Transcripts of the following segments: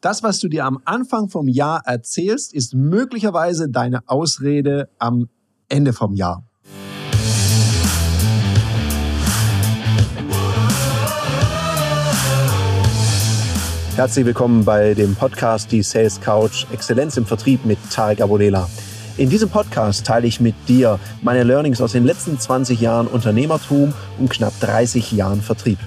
Das, was du dir am Anfang vom Jahr erzählst, ist möglicherweise deine Ausrede am Ende vom Jahr. Herzlich willkommen bei dem Podcast Die Sales Couch Exzellenz im Vertrieb mit Tarek Abodela. In diesem Podcast teile ich mit dir meine Learnings aus den letzten 20 Jahren Unternehmertum und knapp 30 Jahren Vertrieb.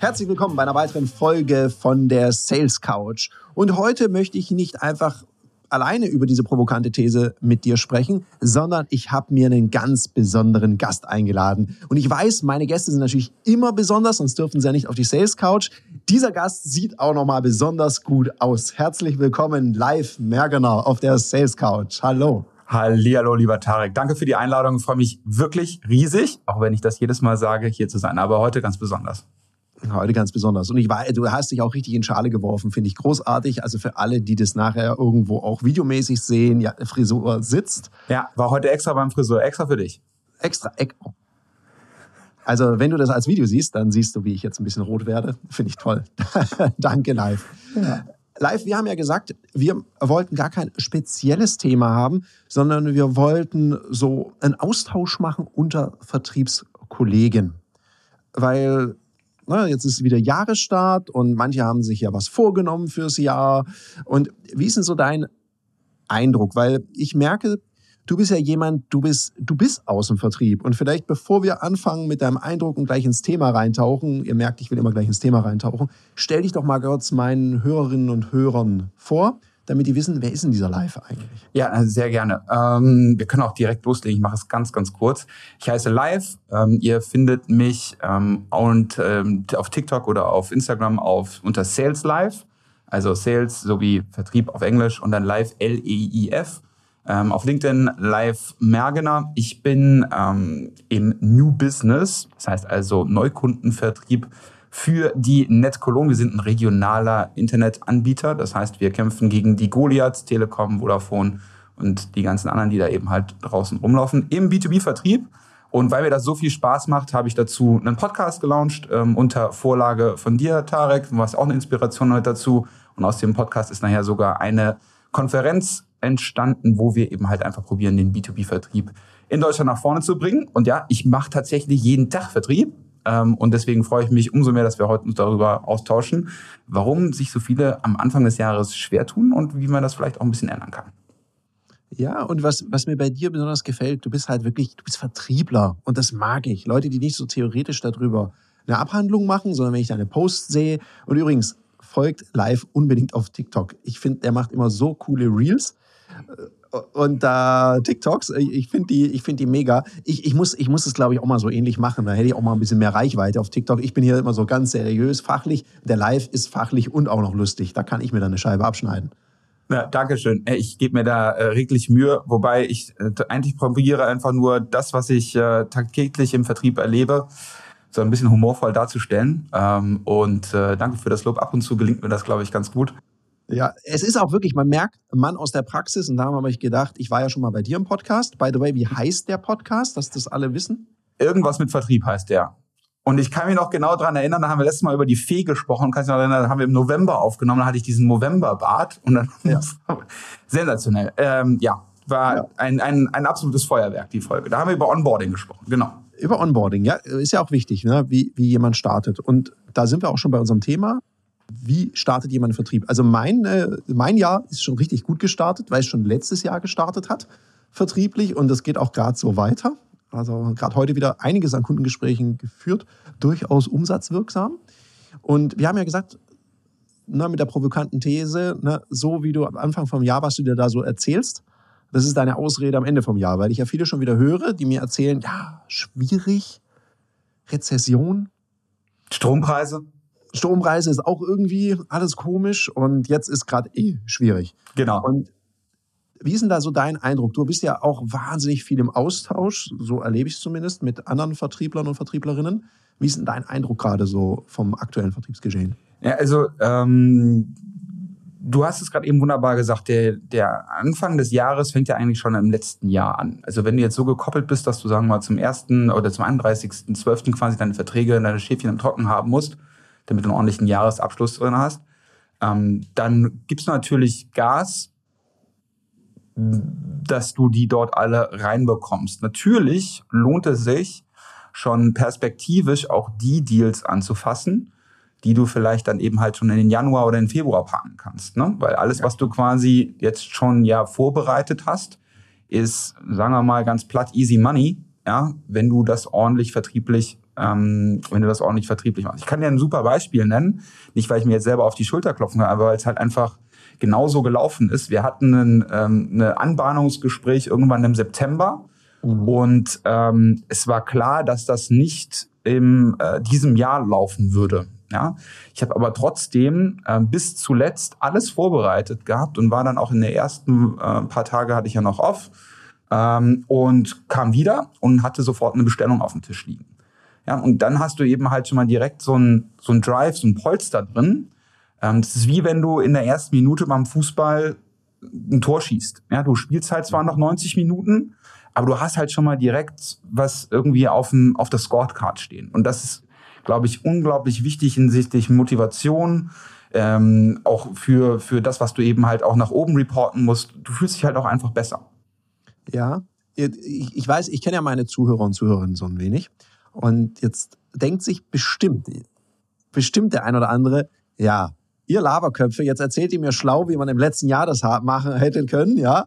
Herzlich willkommen bei einer weiteren Folge von der Sales Couch. Und heute möchte ich nicht einfach alleine über diese provokante These mit dir sprechen, sondern ich habe mir einen ganz besonderen Gast eingeladen. Und ich weiß, meine Gäste sind natürlich immer besonders, sonst dürfen sie ja nicht auf die Sales Couch. Dieser Gast sieht auch nochmal besonders gut aus. Herzlich willkommen live Mergener auf der Sales Couch. Hallo. Hallihallo, lieber Tarek. Danke für die Einladung. Ich freue mich wirklich riesig, auch wenn ich das jedes Mal sage, hier zu sein, aber heute ganz besonders. Heute ganz besonders. Und ich war, du hast dich auch richtig in Schale geworfen, finde ich großartig. Also für alle, die das nachher irgendwo auch videomäßig sehen, ja, Frisur sitzt. Ja, war heute extra beim Friseur, extra für dich. Extra, also wenn du das als Video siehst, dann siehst du, wie ich jetzt ein bisschen rot werde. Finde ich toll. Danke, live. Ja. Live, wir haben ja gesagt, wir wollten gar kein spezielles Thema haben, sondern wir wollten so einen Austausch machen unter Vertriebskollegen. Weil Ne, jetzt ist wieder Jahresstart und manche haben sich ja was vorgenommen fürs Jahr. Und wie ist denn so dein Eindruck? Weil ich merke, du bist ja jemand, du bist, du bist aus dem Vertrieb. Und vielleicht bevor wir anfangen mit deinem Eindruck und gleich ins Thema reintauchen, ihr merkt, ich will immer gleich ins Thema reintauchen, stell dich doch mal kurz meinen Hörerinnen und Hörern vor damit die wissen, wer ist denn dieser Live eigentlich? Ja, also sehr gerne. Ähm, wir können auch direkt loslegen. Ich mache es ganz, ganz kurz. Ich heiße Live. Ähm, ihr findet mich ähm, und ähm, auf TikTok oder auf Instagram auf unter Sales Live. Also Sales sowie Vertrieb auf Englisch und dann Live L-E-I-F. Ähm, auf LinkedIn Live Mergener. Ich bin ähm, im New Business, das heißt also Neukundenvertrieb für die NetCologne. Wir sind ein regionaler Internetanbieter. Das heißt, wir kämpfen gegen die Goliaths, Telekom, Vodafone und die ganzen anderen, die da eben halt draußen rumlaufen, im B2B-Vertrieb. Und weil mir das so viel Spaß macht, habe ich dazu einen Podcast gelauncht ähm, unter Vorlage von dir, Tarek. Du warst auch eine Inspiration heute dazu. Und aus dem Podcast ist nachher sogar eine Konferenz entstanden, wo wir eben halt einfach probieren, den B2B-Vertrieb in Deutschland nach vorne zu bringen. Und ja, ich mache tatsächlich jeden Tag Vertrieb. Ähm, und deswegen freue ich mich umso mehr, dass wir heute uns darüber austauschen, warum sich so viele am Anfang des Jahres schwer tun und wie man das vielleicht auch ein bisschen ändern kann. Ja, und was, was mir bei dir besonders gefällt, du bist halt wirklich, du bist Vertriebler und das mag ich. Leute, die nicht so theoretisch darüber eine Abhandlung machen, sondern wenn ich deine Posts sehe. Und übrigens, folgt live unbedingt auf TikTok. Ich finde, der macht immer so coole Reels und äh, TikToks, ich finde die, ich finde die mega. Ich, ich muss, ich muss es glaube ich auch mal so ähnlich machen. Da hätte ich auch mal ein bisschen mehr Reichweite auf TikTok. Ich bin hier immer so ganz seriös, fachlich. Der Live ist fachlich und auch noch lustig. Da kann ich mir dann eine Scheibe abschneiden. Ja, Dankeschön. Ich gebe mir da äh, reglich Mühe, wobei ich äh, eigentlich probiere einfach nur das, was ich äh, tagtäglich im Vertrieb erlebe, so ein bisschen humorvoll darzustellen. Ähm, und äh, danke für das Lob. Ab und zu gelingt mir das, glaube ich, ganz gut. Ja, es ist auch wirklich, man merkt, Mann aus der Praxis. Und da habe ich gedacht, ich war ja schon mal bei dir im Podcast. By the way, wie heißt der Podcast, dass das alle wissen? Irgendwas mit Vertrieb heißt der. Und ich kann mich noch genau daran erinnern, da haben wir letztes Mal über die Fee gesprochen, kannst du noch erinnern, da haben wir im November aufgenommen, da hatte ich diesen November-Bart und dann ja. sensationell. Ähm, ja, war ja. Ein, ein, ein absolutes Feuerwerk, die Folge. Da haben wir über Onboarding gesprochen, genau. Über Onboarding, ja, ist ja auch wichtig, ne? wie, wie jemand startet. Und da sind wir auch schon bei unserem Thema wie startet jemand einen Vertrieb? Also mein, äh, mein Jahr ist schon richtig gut gestartet, weil es schon letztes Jahr gestartet hat, vertrieblich. Und das geht auch gerade so weiter. Also gerade heute wieder einiges an Kundengesprächen geführt, durchaus umsatzwirksam. Und wir haben ja gesagt, ne, mit der provokanten These, ne, so wie du am Anfang vom Jahr, was du dir da so erzählst, das ist deine Ausrede am Ende vom Jahr, weil ich ja viele schon wieder höre, die mir erzählen, ja, schwierig, Rezession. Strompreise. Strompreise ist auch irgendwie alles komisch und jetzt ist gerade eh schwierig. Genau. Und wie ist denn da so dein Eindruck? Du bist ja auch wahnsinnig viel im Austausch, so erlebe ich es zumindest, mit anderen Vertrieblern und Vertrieblerinnen. Wie ist denn dein Eindruck gerade so vom aktuellen Vertriebsgeschehen? Ja, also ähm, du hast es gerade eben wunderbar gesagt, der, der Anfang des Jahres fängt ja eigentlich schon im letzten Jahr an. Also wenn du jetzt so gekoppelt bist, dass du sagen wir mal zum 1. oder zum 31.12. quasi deine Verträge, deine Schäfchen im Trocken haben musst, damit du einen ordentlichen Jahresabschluss drin hast, Ähm, dann gibst du natürlich Gas, dass du die dort alle reinbekommst. Natürlich lohnt es sich schon perspektivisch auch die Deals anzufassen, die du vielleicht dann eben halt schon in den Januar oder in den Februar packen kannst. Ne? Weil alles, was du quasi jetzt schon ja vorbereitet hast, ist, sagen wir mal ganz platt, easy money, ja, wenn du das ordentlich vertrieblich, ähm, wenn du das ordentlich vertrieblich machst. Ich kann dir ein super Beispiel nennen, nicht weil ich mir jetzt selber auf die Schulter klopfen kann, aber weil es halt einfach genauso gelaufen ist. Wir hatten ein ähm, eine Anbahnungsgespräch irgendwann im September mhm. und ähm, es war klar, dass das nicht in äh, diesem Jahr laufen würde. Ja, ich habe aber trotzdem äh, bis zuletzt alles vorbereitet gehabt und war dann auch in den ersten äh, paar Tage hatte ich ja noch off ähm, und kam wieder und hatte sofort eine Bestellung auf dem Tisch liegen. Ja, und dann hast du eben halt schon mal direkt so ein, so ein Drive, so ein Polster drin. Ähm, das ist wie wenn du in der ersten Minute beim Fußball ein Tor schießt. Ja, du spielst halt zwar noch 90 Minuten, aber du hast halt schon mal direkt was irgendwie auf, dem, auf der Scorecard stehen. Und das ist glaube ich, unglaublich wichtig hinsichtlich Motivation, ähm, auch für, für das, was du eben halt auch nach oben reporten musst. Du fühlst dich halt auch einfach besser. Ja, ich, ich weiß, ich kenne ja meine Zuhörer und Zuhörerinnen so ein wenig. Und jetzt denkt sich bestimmt, bestimmt der ein oder andere, ja, ihr Laberköpfe, jetzt erzählt ihr mir schlau, wie man im letzten Jahr das machen hätte können, ja.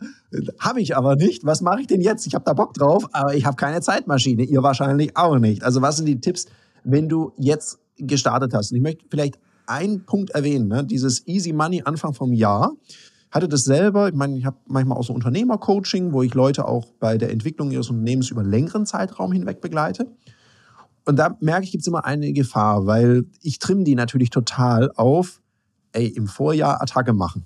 Habe ich aber nicht. Was mache ich denn jetzt? Ich habe da Bock drauf, aber ich habe keine Zeitmaschine. Ihr wahrscheinlich auch nicht. Also was sind die Tipps, wenn du jetzt gestartet hast. Und ich möchte vielleicht einen Punkt erwähnen, ne? dieses Easy Money Anfang vom Jahr. Hatte das selber, ich meine, ich habe manchmal auch so Unternehmercoaching, wo ich Leute auch bei der Entwicklung ihres Unternehmens über längeren Zeitraum hinweg begleite. Und da merke ich, gibt es immer eine Gefahr, weil ich trimme die natürlich total auf, ey, im Vorjahr Attacke machen.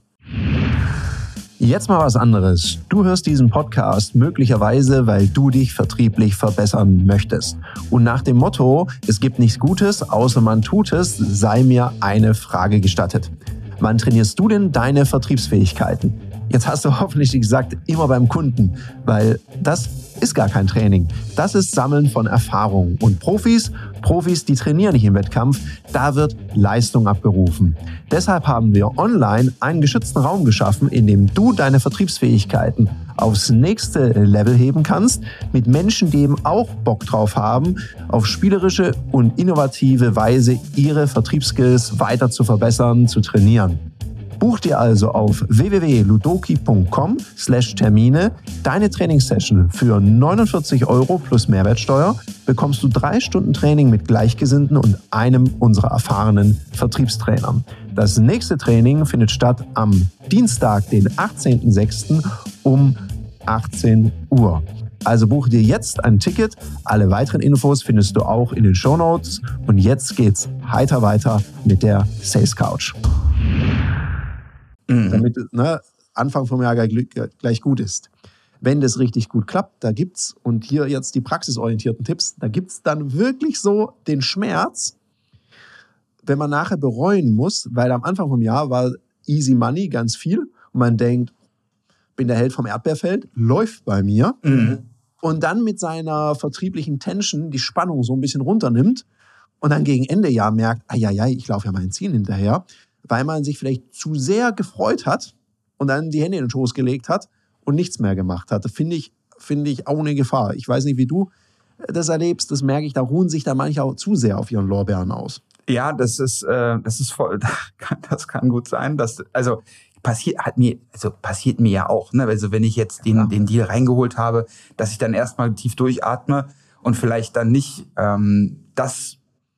Jetzt mal was anderes. Du hörst diesen Podcast möglicherweise, weil du dich vertrieblich verbessern möchtest. Und nach dem Motto, es gibt nichts Gutes, außer man tut es, sei mir eine Frage gestattet. Wann trainierst du denn deine Vertriebsfähigkeiten? Jetzt hast du hoffentlich gesagt, immer beim Kunden, weil das ist gar kein Training. Das ist Sammeln von Erfahrung. Und Profis, Profis, die trainieren nicht im Wettkampf, da wird Leistung abgerufen. Deshalb haben wir online einen geschützten Raum geschaffen, in dem du deine Vertriebsfähigkeiten aufs nächste Level heben kannst, mit Menschen, die eben auch Bock drauf haben, auf spielerische und innovative Weise ihre Vertriebsskills weiter zu verbessern, zu trainieren. Buch dir also auf www.ludoki.com slash Termine deine Trainingssession für 49 Euro plus Mehrwertsteuer bekommst du drei Stunden Training mit Gleichgesinnten und einem unserer erfahrenen Vertriebstrainern. Das nächste Training findet statt am Dienstag, den 18.06. um 18 Uhr. Also buche dir jetzt ein Ticket. Alle weiteren Infos findest du auch in den Show Notes. Und jetzt geht's heiter weiter mit der Sales Couch mhm. damit ne, Anfang vom Jahr gleich gut ist. Wenn das richtig gut klappt, da gibt's, und hier jetzt die praxisorientierten Tipps, da gibt's dann wirklich so den Schmerz, wenn man nachher bereuen muss, weil am Anfang vom Jahr war easy money ganz viel und man denkt, bin der Held vom Erdbeerfeld, läuft bei mir. Mhm. Und dann mit seiner vertrieblichen Tension die Spannung so ein bisschen runternimmt und dann gegen Ende Jahr merkt, ja, ja, ich laufe ja meinen Ziel hinterher weil man sich vielleicht zu sehr gefreut hat und dann die Hände in den Schoß gelegt hat und nichts mehr gemacht hat. Das finde ich, finde ich auch eine Gefahr. Ich weiß nicht, wie du das erlebst, das merke ich, da ruhen sich da manche auch zu sehr auf ihren Lorbeeren aus. Ja, das ist, äh, das ist voll, das kann gut sein. Dass, also passiert hat mir, also passiert mir ja auch, ne? Also wenn ich jetzt den, ja. den Deal reingeholt habe, dass ich dann erstmal tief durchatme und vielleicht dann nicht ähm, das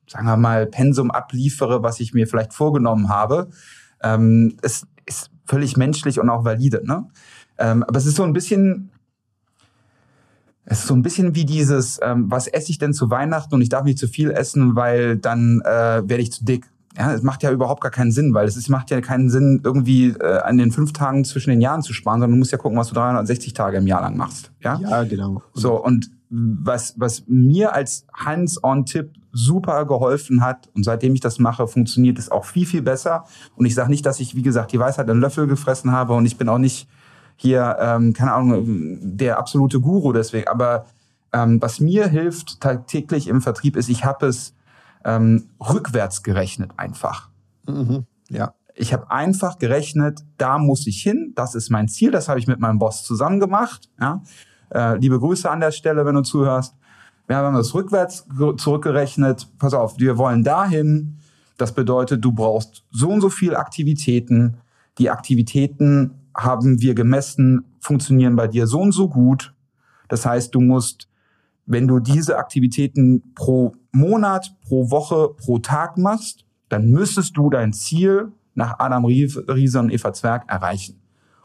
sagen wir mal, Pensum abliefere, was ich mir vielleicht vorgenommen habe. Ähm, es ist völlig menschlich und auch valide. Ne? Ähm, aber es ist so ein bisschen, es ist so ein bisschen wie dieses, ähm, was esse ich denn zu Weihnachten und ich darf nicht zu viel essen, weil dann äh, werde ich zu dick. Ja, es macht ja überhaupt gar keinen Sinn, weil es ist, macht ja keinen Sinn, irgendwie äh, an den fünf Tagen zwischen den Jahren zu sparen, sondern du musst ja gucken, was du 360 Tage im Jahr lang machst. Ja, ja genau. So, und was, was mir als Hands-on-Tipp super geholfen hat und seitdem ich das mache, funktioniert es auch viel, viel besser. Und ich sage nicht, dass ich, wie gesagt, die Weisheit einen Löffel gefressen habe und ich bin auch nicht hier, ähm, keine Ahnung, der absolute Guru deswegen. Aber ähm, was mir hilft tagtäglich im Vertrieb ist, ich habe es ähm, rückwärts gerechnet einfach. Mhm. Ja Ich habe einfach gerechnet, da muss ich hin, das ist mein Ziel, das habe ich mit meinem Boss zusammen gemacht. Ja? Äh, liebe Grüße an der Stelle, wenn du zuhörst. Wir haben das rückwärts zurückgerechnet. Pass auf, wir wollen dahin. Das bedeutet, du brauchst so und so viel Aktivitäten. Die Aktivitäten haben wir gemessen, funktionieren bei dir so und so gut. Das heißt, du musst, wenn du diese Aktivitäten pro Monat, pro Woche, pro Tag machst, dann müsstest du dein Ziel nach Adam Riese und Eva Zwerg erreichen.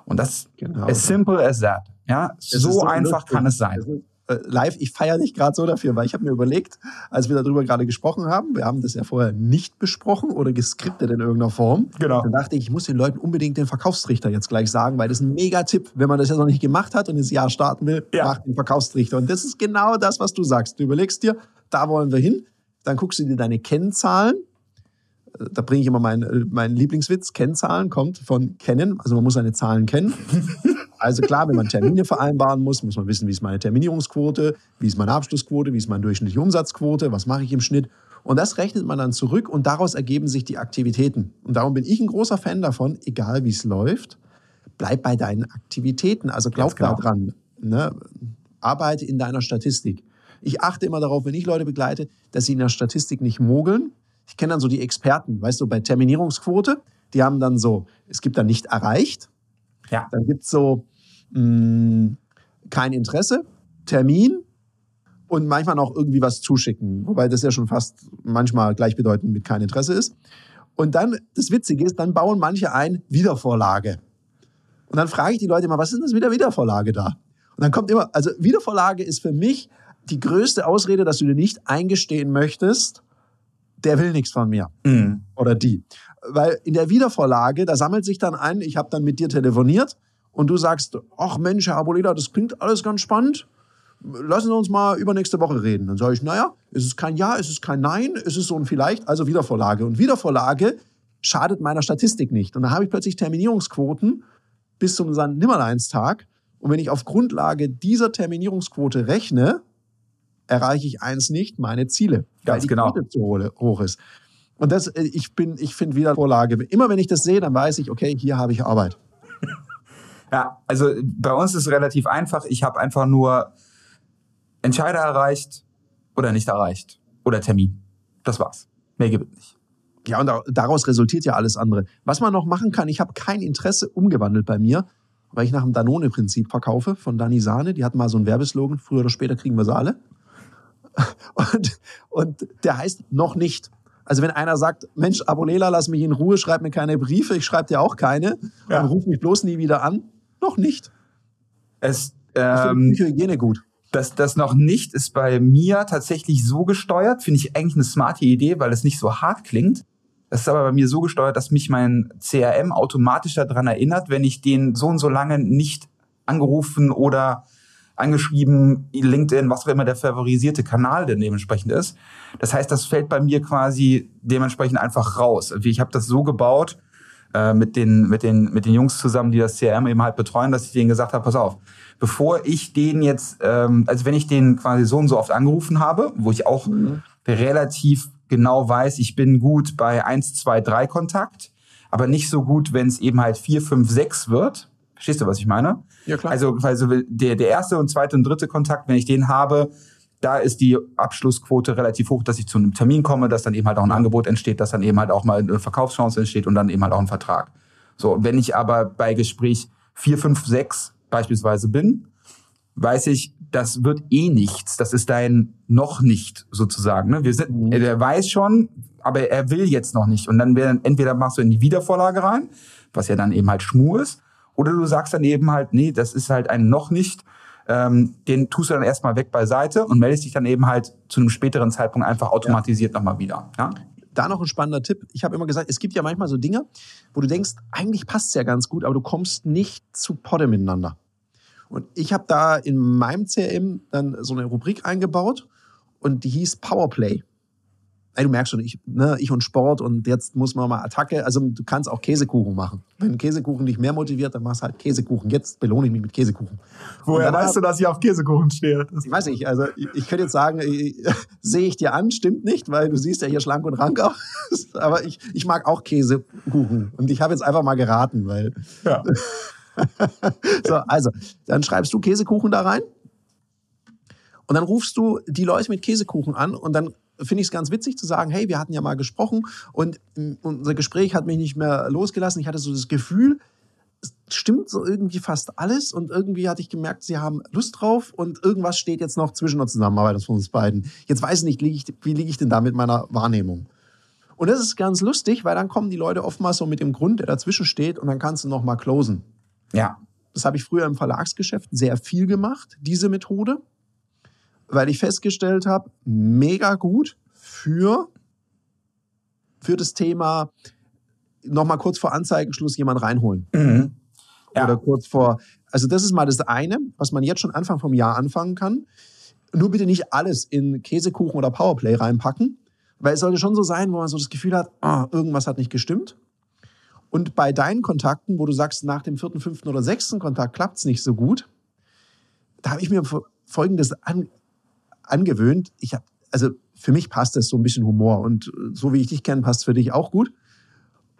Und das genau. as simple as that. Ja, so, so, einfach lustig. kann es sein äh, live, ich feiere dich gerade so dafür, weil ich habe mir überlegt, als wir darüber gerade gesprochen haben, wir haben das ja vorher nicht besprochen oder geskriptet in irgendeiner Form. Genau. Dann dachte ich, ich muss den Leuten unbedingt den Verkaufstrichter jetzt gleich sagen, weil das ist ein Mega-Tipp. Wenn man das jetzt noch nicht gemacht hat und ins Jahr starten will, ja. mach den Verkaufstrichter. Und das ist genau das, was du sagst. Du überlegst dir, da wollen wir hin, dann guckst du dir deine Kennzahlen da bringe ich immer meinen mein Lieblingswitz, Kennzahlen kommt von kennen, also man muss seine Zahlen kennen. Also klar, wenn man Termine vereinbaren muss, muss man wissen, wie ist meine Terminierungsquote, wie ist meine Abschlussquote, wie ist meine durchschnittliche Umsatzquote, was mache ich im Schnitt. Und das rechnet man dann zurück und daraus ergeben sich die Aktivitäten. Und darum bin ich ein großer Fan davon, egal wie es läuft, bleib bei deinen Aktivitäten. Also glaub genau. daran. Ne? Arbeite in deiner Statistik. Ich achte immer darauf, wenn ich Leute begleite, dass sie in der Statistik nicht mogeln. Ich kenne dann so die Experten, weißt du, bei Terminierungsquote, die haben dann so, es gibt dann nicht erreicht, ja. Dann gibt es so mh, hm, kein Interesse, Termin und manchmal noch irgendwie was zuschicken. Wobei das ja schon fast manchmal gleichbedeutend mit kein Interesse ist. Und dann, das Witzige ist, dann bauen manche ein Wiedervorlage. Und dann frage ich die Leute immer, was ist denn das mit der Wiedervorlage da? Und dann kommt immer, also Wiedervorlage ist für mich die größte Ausrede, dass du dir nicht eingestehen möchtest, der will nichts von mir. Mhm. Oder die weil in der Wiedervorlage, da sammelt sich dann ein, ich habe dann mit dir telefoniert und du sagst, ach Mensch, Herr Aboleda, das klingt alles ganz spannend. Lassen Sie uns mal übernächste Woche reden. Dann sage ich, naja, es ist kein Ja, es ist kein Nein, es ist so ein Vielleicht, also Wiedervorlage. Und Wiedervorlage schadet meiner Statistik nicht. Und da habe ich plötzlich Terminierungsquoten bis zum Nimmerleinstag. Und wenn ich auf Grundlage dieser Terminierungsquote rechne, erreiche ich eins nicht, meine Ziele. Ganz weil die genau. Quote zu hoch ist. Und das, äh, ich bin, ich finde wieder Vorlage. Immer wenn ich das sehe, dann weiß ich, okay, hier habe ich Arbeit. Ja, also bei uns ist es relativ einfach. Ich habe einfach nur Entscheider erreicht oder nicht erreicht. Oder Termin. Das war's. Mehr gibt es nicht. Ja, und daraus resultiert ja alles andere. Was man noch machen kann, ich habe kein Interesse umgewandelt bei mir, weil ich nach dem Danone-Prinzip verkaufe von Dani Sahne. Die hatten mal so einen Werbeslogan, früher oder später kriegen wir sie alle. Und, und der heißt noch nicht. Also wenn einer sagt, Mensch, Abolela, lass mich in Ruhe, schreib mir keine Briefe, ich schreibe dir auch keine ja. und ruf mich bloß nie wieder an, noch nicht. Es, ähm, ich Hygiene gut. Das, das noch nicht ist bei mir tatsächlich so gesteuert, finde ich eigentlich eine smarte Idee, weil es nicht so hart klingt. Das ist aber bei mir so gesteuert, dass mich mein CRM automatisch daran erinnert, wenn ich den so und so lange nicht angerufen oder angeschrieben, LinkedIn, was auch immer der favorisierte Kanal denn dementsprechend ist. Das heißt, das fällt bei mir quasi dementsprechend einfach raus. Ich habe das so gebaut äh, mit, den, mit, den, mit den Jungs zusammen, die das CRM eben halt betreuen, dass ich denen gesagt habe, pass auf, bevor ich den jetzt, ähm, also wenn ich den quasi so und so oft angerufen habe, wo ich auch mhm. relativ genau weiß, ich bin gut bei 1, 2, 3 Kontakt, aber nicht so gut, wenn es eben halt 4, 5, 6 wird. Verstehst du, was ich meine? Ja, klar. Also, also der, der erste und zweite und dritte Kontakt, wenn ich den habe, da ist die Abschlussquote relativ hoch, dass ich zu einem Termin komme, dass dann eben halt auch ein Angebot entsteht, dass dann eben halt auch mal eine Verkaufschance entsteht und dann eben halt auch ein Vertrag. So, wenn ich aber bei Gespräch 4, 5, 6 beispielsweise bin, weiß ich, das wird eh nichts. Das ist dein noch nicht sozusagen. Ne? Wir sind, mhm. Er weiß schon, aber er will jetzt noch nicht. Und dann werden, entweder machst du in die Wiedervorlage rein, was ja dann eben halt Schmur ist, oder du sagst dann eben halt, nee, das ist halt ein noch nicht. Ähm, den tust du dann erstmal weg beiseite und meldest dich dann eben halt zu einem späteren Zeitpunkt einfach automatisiert ja. nochmal wieder. Ja? Da noch ein spannender Tipp. Ich habe immer gesagt, es gibt ja manchmal so Dinge, wo du denkst, eigentlich passt es ja ganz gut, aber du kommst nicht zu Potte miteinander. Und ich habe da in meinem CRM dann so eine Rubrik eingebaut und die hieß Powerplay. Ey, du merkst schon, ich, ne, ich und Sport und jetzt muss man mal Attacke. Also du kannst auch Käsekuchen machen. Wenn Käsekuchen dich mehr motiviert, dann machst du halt Käsekuchen. Jetzt belohne ich mich mit Käsekuchen. Woher weißt du, dass ich auf Käsekuchen stehe? Das ich weiß nicht, also ich, ich könnte jetzt sagen, sehe ich dir an, stimmt nicht, weil du siehst ja hier schlank und rank aus. Aber ich, ich mag auch Käsekuchen. Und ich habe jetzt einfach mal geraten, weil. Ja. so, also, dann schreibst du Käsekuchen da rein. Und dann rufst du die Leute mit Käsekuchen an und dann finde ich es ganz witzig zu sagen, hey, wir hatten ja mal gesprochen und unser Gespräch hat mich nicht mehr losgelassen. Ich hatte so das Gefühl, es stimmt so irgendwie fast alles und irgendwie hatte ich gemerkt, sie haben Lust drauf und irgendwas steht jetzt noch zwischen der Zusammenarbeit von uns beiden. Jetzt weiß ich nicht, lieg ich, wie liege ich denn da mit meiner Wahrnehmung? Und das ist ganz lustig, weil dann kommen die Leute oftmals so mit dem Grund, der dazwischen steht und dann kannst du noch mal closen. Ja. Das habe ich früher im Verlagsgeschäft sehr viel gemacht, diese Methode weil ich festgestellt habe, mega gut für, für das Thema nochmal kurz vor Anzeigenschluss jemand reinholen. Mhm. Ja. Oder kurz vor. Also, das ist mal das eine, was man jetzt schon Anfang vom Jahr anfangen kann. Nur bitte nicht alles in Käsekuchen oder Powerplay reinpacken, weil es sollte schon so sein, wo man so das Gefühl hat, oh, irgendwas hat nicht gestimmt. Und bei deinen Kontakten, wo du sagst, nach dem vierten, fünften oder sechsten Kontakt klappt es nicht so gut, da habe ich mir Folgendes an, angewöhnt. Ich habe, also für mich passt das so ein bisschen Humor und so wie ich dich kenne, passt für dich auch gut.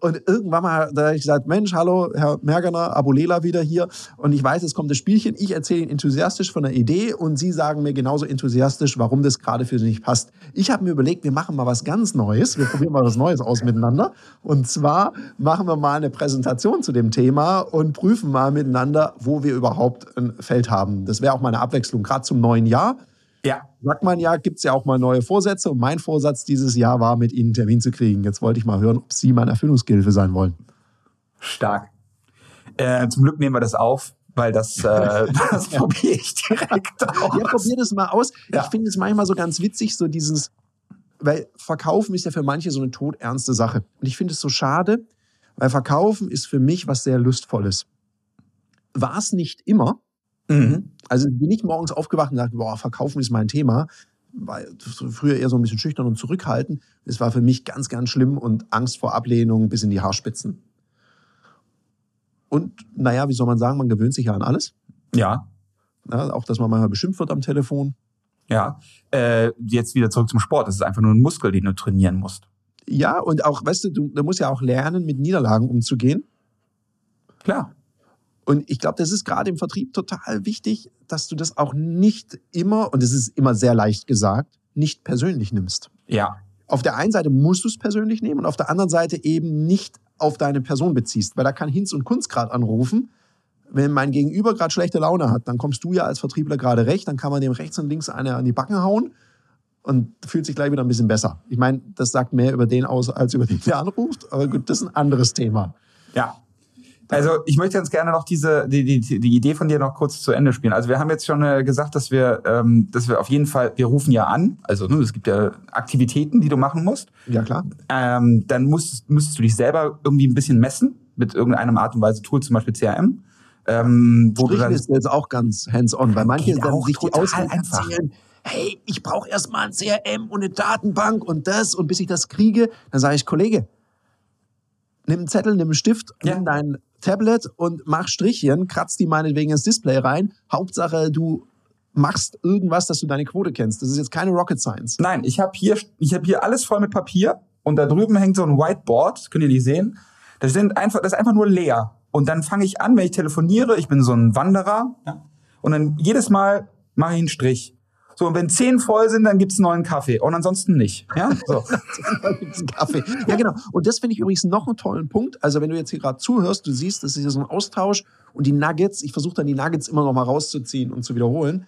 Und irgendwann mal, da habe ich gesagt, Mensch, hallo, Herr Mergener, Abulela wieder hier. Und ich weiß, es kommt das Spielchen. Ich erzähle Ihnen enthusiastisch von der Idee und Sie sagen mir genauso enthusiastisch, warum das gerade für Sie nicht passt. Ich habe mir überlegt, wir machen mal was ganz Neues. Wir probieren mal was Neues aus miteinander. Und zwar machen wir mal eine Präsentation zu dem Thema und prüfen mal miteinander, wo wir überhaupt ein Feld haben. Das wäre auch mal eine Abwechslung, gerade zum neuen Jahr. Ja. Sagt man ja, gibt es ja auch mal neue Vorsätze. Und mein Vorsatz dieses Jahr war, mit Ihnen einen Termin zu kriegen. Jetzt wollte ich mal hören, ob Sie mein Erfüllungsgehilfe sein wollen. Stark. Äh, zum Glück nehmen wir das auf, weil das, äh, das probiere ich direkt aus. Ja, probier das mal aus. Ja. Ich finde es manchmal so ganz witzig, so dieses, weil Verkaufen ist ja für manche so eine todernste Sache. Und ich finde es so schade, weil Verkaufen ist für mich was sehr Lustvolles. War es nicht immer, Mhm. Also bin ich morgens aufgewacht und dachte, boah, verkaufen ist mein Thema. War früher eher so ein bisschen schüchtern und zurückhaltend. Es war für mich ganz, ganz schlimm und Angst vor Ablehnung bis in die Haarspitzen. Und naja, wie soll man sagen, man gewöhnt sich ja an alles. Ja. ja auch, dass man manchmal beschimpft wird am Telefon. Ja. Äh, jetzt wieder zurück zum Sport. Das ist einfach nur ein Muskel, den du trainieren musst. Ja, und auch, weißt du, du, du musst ja auch lernen, mit Niederlagen umzugehen. Klar. Und ich glaube, das ist gerade im Vertrieb total wichtig, dass du das auch nicht immer, und es ist immer sehr leicht gesagt, nicht persönlich nimmst. Ja. Auf der einen Seite musst du es persönlich nehmen und auf der anderen Seite eben nicht auf deine Person beziehst, weil da kann Hinz und Kunz gerade anrufen. Wenn mein Gegenüber gerade schlechte Laune hat, dann kommst du ja als Vertriebler gerade recht, dann kann man dem rechts und links eine an die Backen hauen und fühlt sich gleich wieder ein bisschen besser. Ich meine, das sagt mehr über den aus, als über den, der anruft, aber gut, das ist ein anderes Thema. Ja, also ich möchte ganz gerne noch diese die, die, die Idee von dir noch kurz zu Ende spielen. Also wir haben jetzt schon äh, gesagt, dass wir ähm, dass wir auf jeden Fall wir rufen ja an. Also ne, es gibt ja Aktivitäten, die du machen musst. Ja klar. Ähm, dann musst, müsstest du dich selber irgendwie ein bisschen messen mit irgendeiner Art und Weise Tool, zum Beispiel CRM. Ähm, wo du dann, ist jetzt auch ganz hands-on, weil manche dann sich die Auswahl erzählen, hey, ich brauche erstmal ein CRM und eine Datenbank und das und bis ich das kriege, dann sage ich, Kollege, nimm einen Zettel, nimm einen Stift, ja. nimm dein Tablet und mach Strichchen, kratz die meinetwegen ins Display rein. Hauptsache, du machst irgendwas, dass du deine Quote kennst. Das ist jetzt keine Rocket Science. Nein, ich habe hier, ich hier alles voll mit Papier und da drüben hängt so ein Whiteboard, das könnt ihr nicht sehen. Das, sind einfach, das ist einfach nur leer. Und dann fange ich an, wenn ich telefoniere, ich bin so ein Wanderer, ja, und dann jedes Mal mache ich einen Strich. So, und wenn zehn voll sind, dann gibt's einen neuen Kaffee. Und ansonsten nicht. Ja, so. Kaffee. Ja, genau. Und das finde ich übrigens noch einen tollen Punkt. Also, wenn du jetzt hier gerade zuhörst, du siehst, das ist hier so ein Austausch und die Nuggets, ich versuche dann die Nuggets immer noch mal rauszuziehen und zu wiederholen.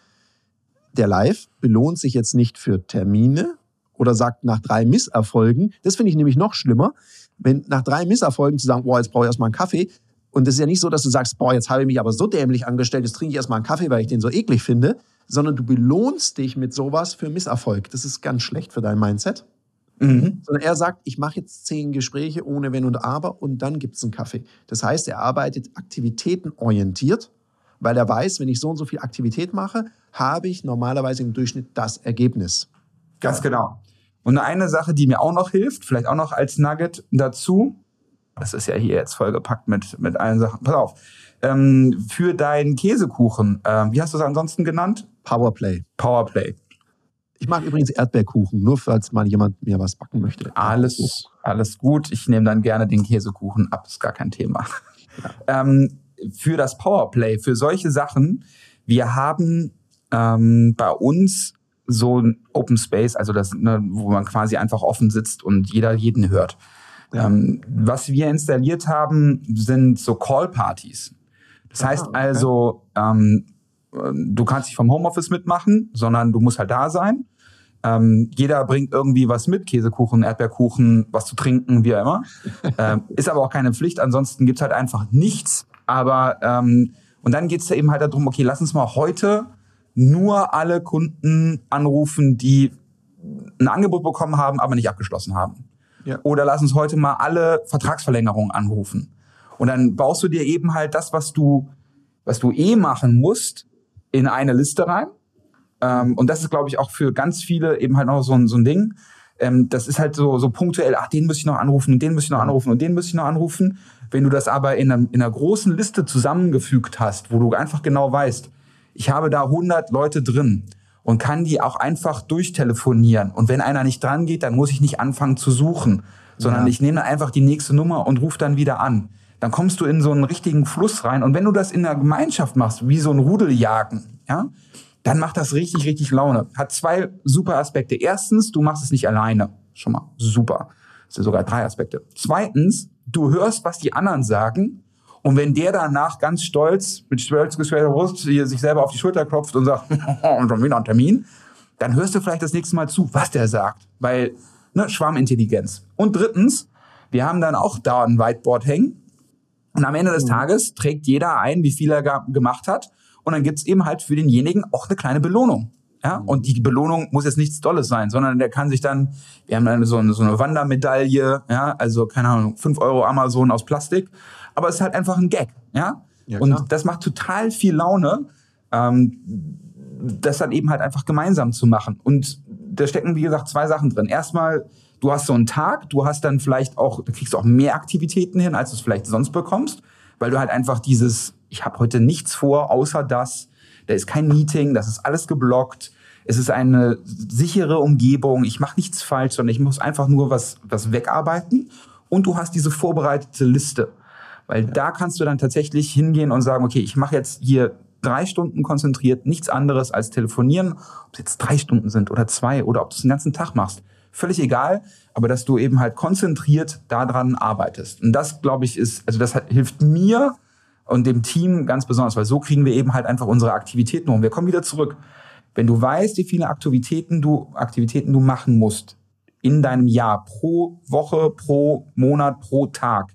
Der Live belohnt sich jetzt nicht für Termine oder sagt nach drei Misserfolgen. Das finde ich nämlich noch schlimmer. Wenn nach drei Misserfolgen zu sagen, boah, jetzt brauche ich erstmal einen Kaffee. Und das ist ja nicht so, dass du sagst, boah, jetzt habe ich mich aber so dämlich angestellt, jetzt trinke ich erstmal einen Kaffee, weil ich den so eklig finde, sondern du belohnst dich mit sowas für Misserfolg. Das ist ganz schlecht für dein Mindset. Mhm. Sondern er sagt, ich mache jetzt zehn Gespräche ohne Wenn und Aber und dann gibt es einen Kaffee. Das heißt, er arbeitet aktivitätenorientiert, weil er weiß, wenn ich so und so viel Aktivität mache, habe ich normalerweise im Durchschnitt das Ergebnis. Ganz genau. Und eine Sache, die mir auch noch hilft, vielleicht auch noch als Nugget dazu, das ist ja hier jetzt vollgepackt mit, mit allen Sachen. Pass auf. Ähm, für deinen Käsekuchen, äh, wie hast du es ansonsten genannt? Powerplay. Powerplay. Ich mag übrigens Erdbeerkuchen, nur falls mal jemand mir was backen möchte. Alles, alles gut. Ich nehme dann gerne den Käsekuchen ab, ist gar kein Thema. Ja. Ähm, für das Powerplay, für solche Sachen, wir haben ähm, bei uns so ein Open Space, also das, ne, wo man quasi einfach offen sitzt und jeder jeden hört. Ja. Ähm, was wir installiert haben, sind so Call-Partys. Das heißt okay. also, ähm, du kannst nicht vom Homeoffice mitmachen, sondern du musst halt da sein. Ähm, jeder bringt irgendwie was mit, Käsekuchen, Erdbeerkuchen, was zu trinken, wie auch immer. ähm, ist aber auch keine Pflicht, ansonsten gibt's halt einfach nichts. Aber ähm, und dann geht's da eben halt darum, okay, lass uns mal heute nur alle Kunden anrufen, die ein Angebot bekommen haben, aber nicht abgeschlossen haben. Ja. Oder lass uns heute mal alle Vertragsverlängerungen anrufen. Und dann baust du dir eben halt das, was du, was du eh machen musst, in eine Liste rein. Ähm, und das ist, glaube ich, auch für ganz viele eben halt noch so ein, so ein Ding. Ähm, das ist halt so, so punktuell, ach, den muss ich noch anrufen und den muss ich noch anrufen und den muss ich noch anrufen. Wenn du das aber in einer, in einer großen Liste zusammengefügt hast, wo du einfach genau weißt, ich habe da 100 Leute drin und kann die auch einfach durchtelefonieren. Und wenn einer nicht dran geht, dann muss ich nicht anfangen zu suchen, sondern ja. ich nehme einfach die nächste Nummer und rufe dann wieder an. Dann kommst du in so einen richtigen Fluss rein. Und wenn du das in der Gemeinschaft machst, wie so ein Rudeljagen, ja, dann macht das richtig, richtig Laune. Hat zwei super Aspekte. Erstens, du machst es nicht alleine. Schon mal super. Das sind sogar drei Aspekte. Zweitens, du hörst, was die anderen sagen. Und wenn der danach ganz stolz, mit stolz geschwellter Brust, sich selber auf die Schulter klopft und sagt, schon wieder ein Termin, dann hörst du vielleicht das nächste Mal zu, was der sagt. Weil, ne, Schwarmintelligenz. Und drittens, wir haben dann auch da ein Whiteboard hängen. Und am Ende des mhm. Tages trägt jeder ein, wie viel er gemacht hat. Und dann gibt's eben halt für denjenigen auch eine kleine Belohnung. Ja, mhm. und die Belohnung muss jetzt nichts Dolles sein, sondern der kann sich dann, wir haben dann so eine, so eine Wandermedaille, ja, also keine Ahnung, fünf Euro Amazon aus Plastik, aber es ist halt einfach ein Gag, ja. ja und das macht total viel Laune, ähm, das dann eben halt einfach gemeinsam zu machen. Und da stecken, wie gesagt, zwei Sachen drin. Erstmal, du hast so einen Tag, du hast dann vielleicht auch, da kriegst du auch mehr Aktivitäten hin, als du es vielleicht sonst bekommst, weil du halt einfach dieses ich habe heute nichts vor, außer das. Da ist kein Meeting, das ist alles geblockt. Es ist eine sichere Umgebung. Ich mache nichts falsch, sondern ich muss einfach nur was, was wegarbeiten. Und du hast diese vorbereitete Liste. Weil ja. da kannst du dann tatsächlich hingehen und sagen, okay, ich mache jetzt hier drei Stunden konzentriert, nichts anderes als telefonieren. Ob es jetzt drei Stunden sind oder zwei oder ob du es den ganzen Tag machst. Völlig egal, aber dass du eben halt konzentriert daran arbeitest. Und das, glaube ich, ist, also das hilft mir, und dem Team ganz besonders, weil so kriegen wir eben halt einfach unsere Aktivitäten um. Wir kommen wieder zurück. Wenn du weißt, wie viele Aktivitäten du, Aktivitäten du machen musst in deinem Jahr pro Woche, pro Monat, pro Tag,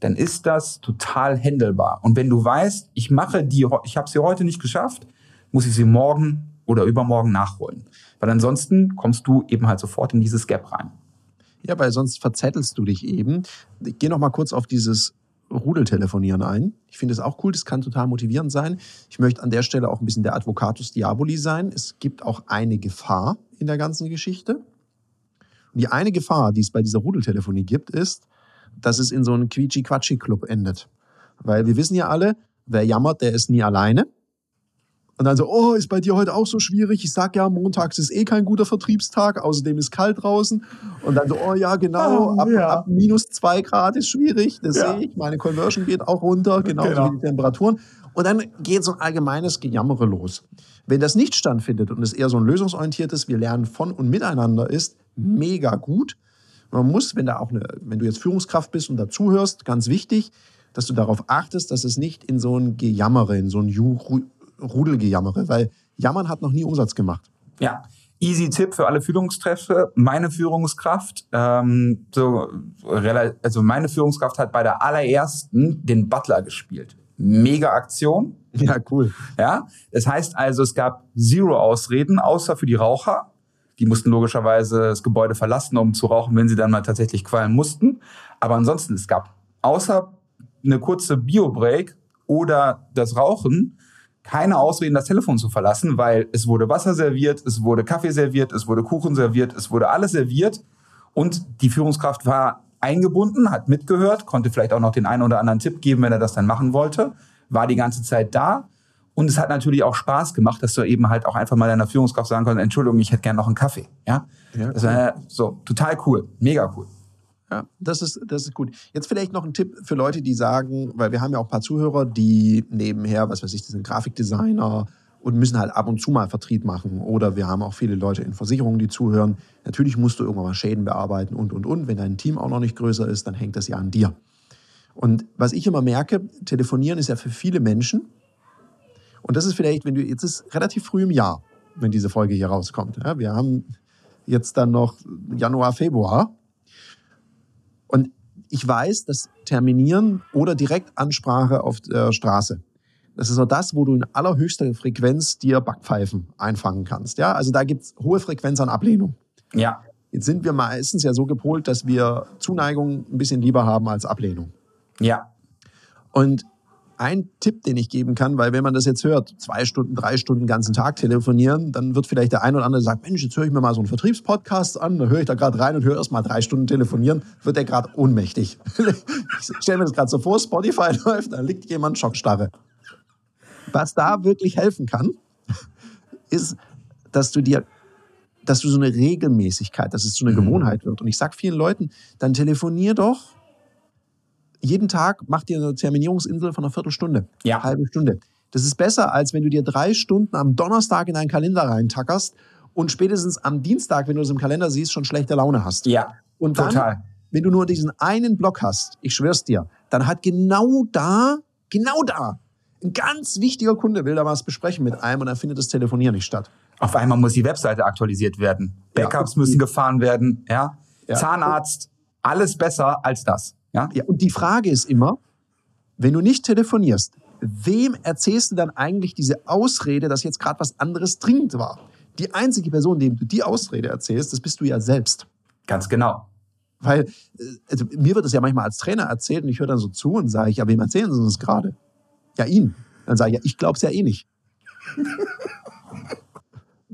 dann ist das total händelbar. Und wenn du weißt, ich mache die, ich habe sie heute nicht geschafft, muss ich sie morgen oder übermorgen nachholen. Weil ansonsten kommst du eben halt sofort in dieses Gap rein. Ja, weil sonst verzettelst du dich eben. Ich gehe noch mal kurz auf dieses Rudeltelefonieren ein. Ich finde es auch cool, das kann total motivierend sein. Ich möchte an der Stelle auch ein bisschen der Advocatus Diaboli sein. Es gibt auch eine Gefahr in der ganzen Geschichte. Und die eine Gefahr, die es bei dieser Rudeltelefonie gibt, ist, dass es in so einem Quietschi-Quatschi-Club endet. Weil wir wissen ja alle, wer jammert, der ist nie alleine. Und dann so, oh, ist bei dir heute auch so schwierig? Ich sag ja, montags ist eh kein guter Vertriebstag, außerdem ist kalt draußen. Und dann so, oh ja, genau, ah, ab, ja. ab minus zwei Grad ist schwierig, das ja. sehe ich. Meine Conversion geht auch runter, genauso genau. wie die Temperaturen. Und dann geht so ein allgemeines Gejammere los. Wenn das nicht stattfindet und es eher so ein lösungsorientiertes, wir lernen von und miteinander ist, mega gut. Man muss, wenn da auch eine, wenn du jetzt Führungskraft bist und dazuhörst, ganz wichtig, dass du darauf achtest, dass es nicht in so ein Gejammere, in so ein Rudelgejammere, weil Jammern hat noch nie Umsatz gemacht. Ja, Easy Tipp für alle Führungskräfte. Meine Führungskraft, ähm, so, also meine Führungskraft hat bei der allerersten den Butler gespielt. Mega Aktion. Ja, cool. Ja, das heißt also, es gab zero Ausreden, außer für die Raucher. Die mussten logischerweise das Gebäude verlassen, um zu rauchen, wenn sie dann mal tatsächlich qualmen mussten. Aber ansonsten, es gab außer eine kurze Bio-Break oder das Rauchen keine Ausreden, das Telefon zu verlassen, weil es wurde Wasser serviert, es wurde Kaffee serviert, es wurde Kuchen serviert, es wurde alles serviert und die Führungskraft war eingebunden, hat mitgehört, konnte vielleicht auch noch den einen oder anderen Tipp geben, wenn er das dann machen wollte, war die ganze Zeit da. Und es hat natürlich auch Spaß gemacht, dass du eben halt auch einfach mal deiner Führungskraft sagen kannst, Entschuldigung, ich hätte gerne noch einen Kaffee. Ja, ja das war so total cool, mega cool. Ja, das ist, das ist gut. Jetzt vielleicht noch ein Tipp für Leute, die sagen, weil wir haben ja auch ein paar Zuhörer, die nebenher, was weiß ich, die sind Grafikdesigner und müssen halt ab und zu mal Vertrieb machen. Oder wir haben auch viele Leute in Versicherungen, die zuhören. Natürlich musst du irgendwann mal Schäden bearbeiten und, und, und. Wenn dein Team auch noch nicht größer ist, dann hängt das ja an dir. Und was ich immer merke, telefonieren ist ja für viele Menschen. Und das ist vielleicht, wenn du, jetzt ist relativ früh im Jahr, wenn diese Folge hier rauskommt. Ja, wir haben jetzt dann noch Januar, Februar. Ich weiß, dass Terminieren oder Direktansprache auf der Straße, das ist auch das, wo du in allerhöchster Frequenz dir Backpfeifen einfangen kannst. Ja, also da gibt es hohe Frequenz an Ablehnung. Ja. Jetzt sind wir meistens ja so gepolt, dass wir Zuneigung ein bisschen lieber haben als Ablehnung. Ja. Und ein Tipp, den ich geben kann, weil wenn man das jetzt hört, zwei Stunden, drei Stunden, den ganzen Tag telefonieren, dann wird vielleicht der ein oder andere sagen, Mensch, jetzt höre ich mir mal so einen Vertriebspodcast an, da höre ich da gerade rein und höre erst mal drei Stunden telefonieren, wird der gerade ohnmächtig. ich stelle mir das gerade so vor, Spotify läuft, da liegt jemand Schockstarre. Was da wirklich helfen kann, ist, dass du dir dass du so eine Regelmäßigkeit, dass es so eine mhm. Gewohnheit wird. Und ich sage vielen Leuten, dann telefonier doch jeden Tag mach dir eine Terminierungsinsel von einer Viertelstunde, ja. eine halbe Stunde. Das ist besser, als wenn du dir drei Stunden am Donnerstag in deinen Kalender reintackerst und spätestens am Dienstag, wenn du es im Kalender siehst, schon schlechte Laune hast. Ja, und dann, total. Wenn du nur diesen einen Block hast, ich schwör's dir, dann hat genau da, genau da, ein ganz wichtiger Kunde will da was besprechen mit einem und dann findet das Telefonieren nicht statt. Auf einmal muss die Webseite aktualisiert werden. Backups ja. müssen gefahren werden, ja. ja. Zahnarzt, alles besser als das. Ja? ja, und die Frage ist immer, wenn du nicht telefonierst, wem erzählst du dann eigentlich diese Ausrede, dass jetzt gerade was anderes dringend war? Die einzige Person, dem du die Ausrede erzählst, das bist du ja selbst. Ganz genau. Weil äh, also mir wird das ja manchmal als Trainer erzählt und ich höre dann so zu und sage ich, ja, wem erzählen Sie das gerade? Ja, ihn. Dann sage ich, ja, ich glaube es ja eh nicht.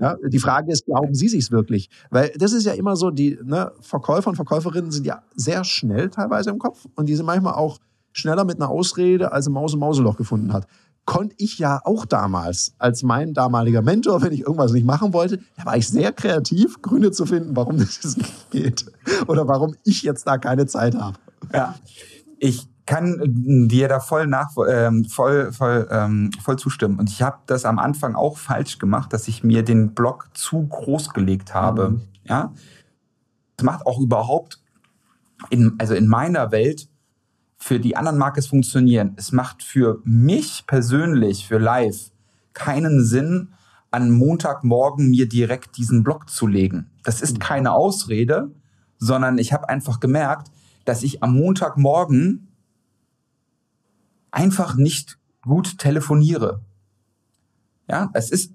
Ja, die Frage ist, glauben Sie sich wirklich? Weil das ist ja immer so, die ne, Verkäufer und Verkäuferinnen sind ja sehr schnell teilweise im Kopf und die sind manchmal auch schneller mit einer Ausrede, als ein Maus im Mauseloch gefunden hat. Konnte ich ja auch damals als mein damaliger Mentor, wenn ich irgendwas nicht machen wollte, da war ich sehr kreativ, Gründe zu finden, warum das nicht geht oder warum ich jetzt da keine Zeit habe. Ja, ich kann dir da voll nach ähm, voll voll ähm, voll zustimmen und ich habe das am Anfang auch falsch gemacht, dass ich mir den Blog zu groß gelegt habe. Mhm. Ja, das macht auch überhaupt in also in meiner Welt für die anderen mag es funktionieren. Es macht für mich persönlich für Live keinen Sinn, an Montagmorgen mir direkt diesen Blog zu legen. Das ist mhm. keine Ausrede, sondern ich habe einfach gemerkt, dass ich am Montagmorgen einfach nicht gut telefoniere. Ja, es ist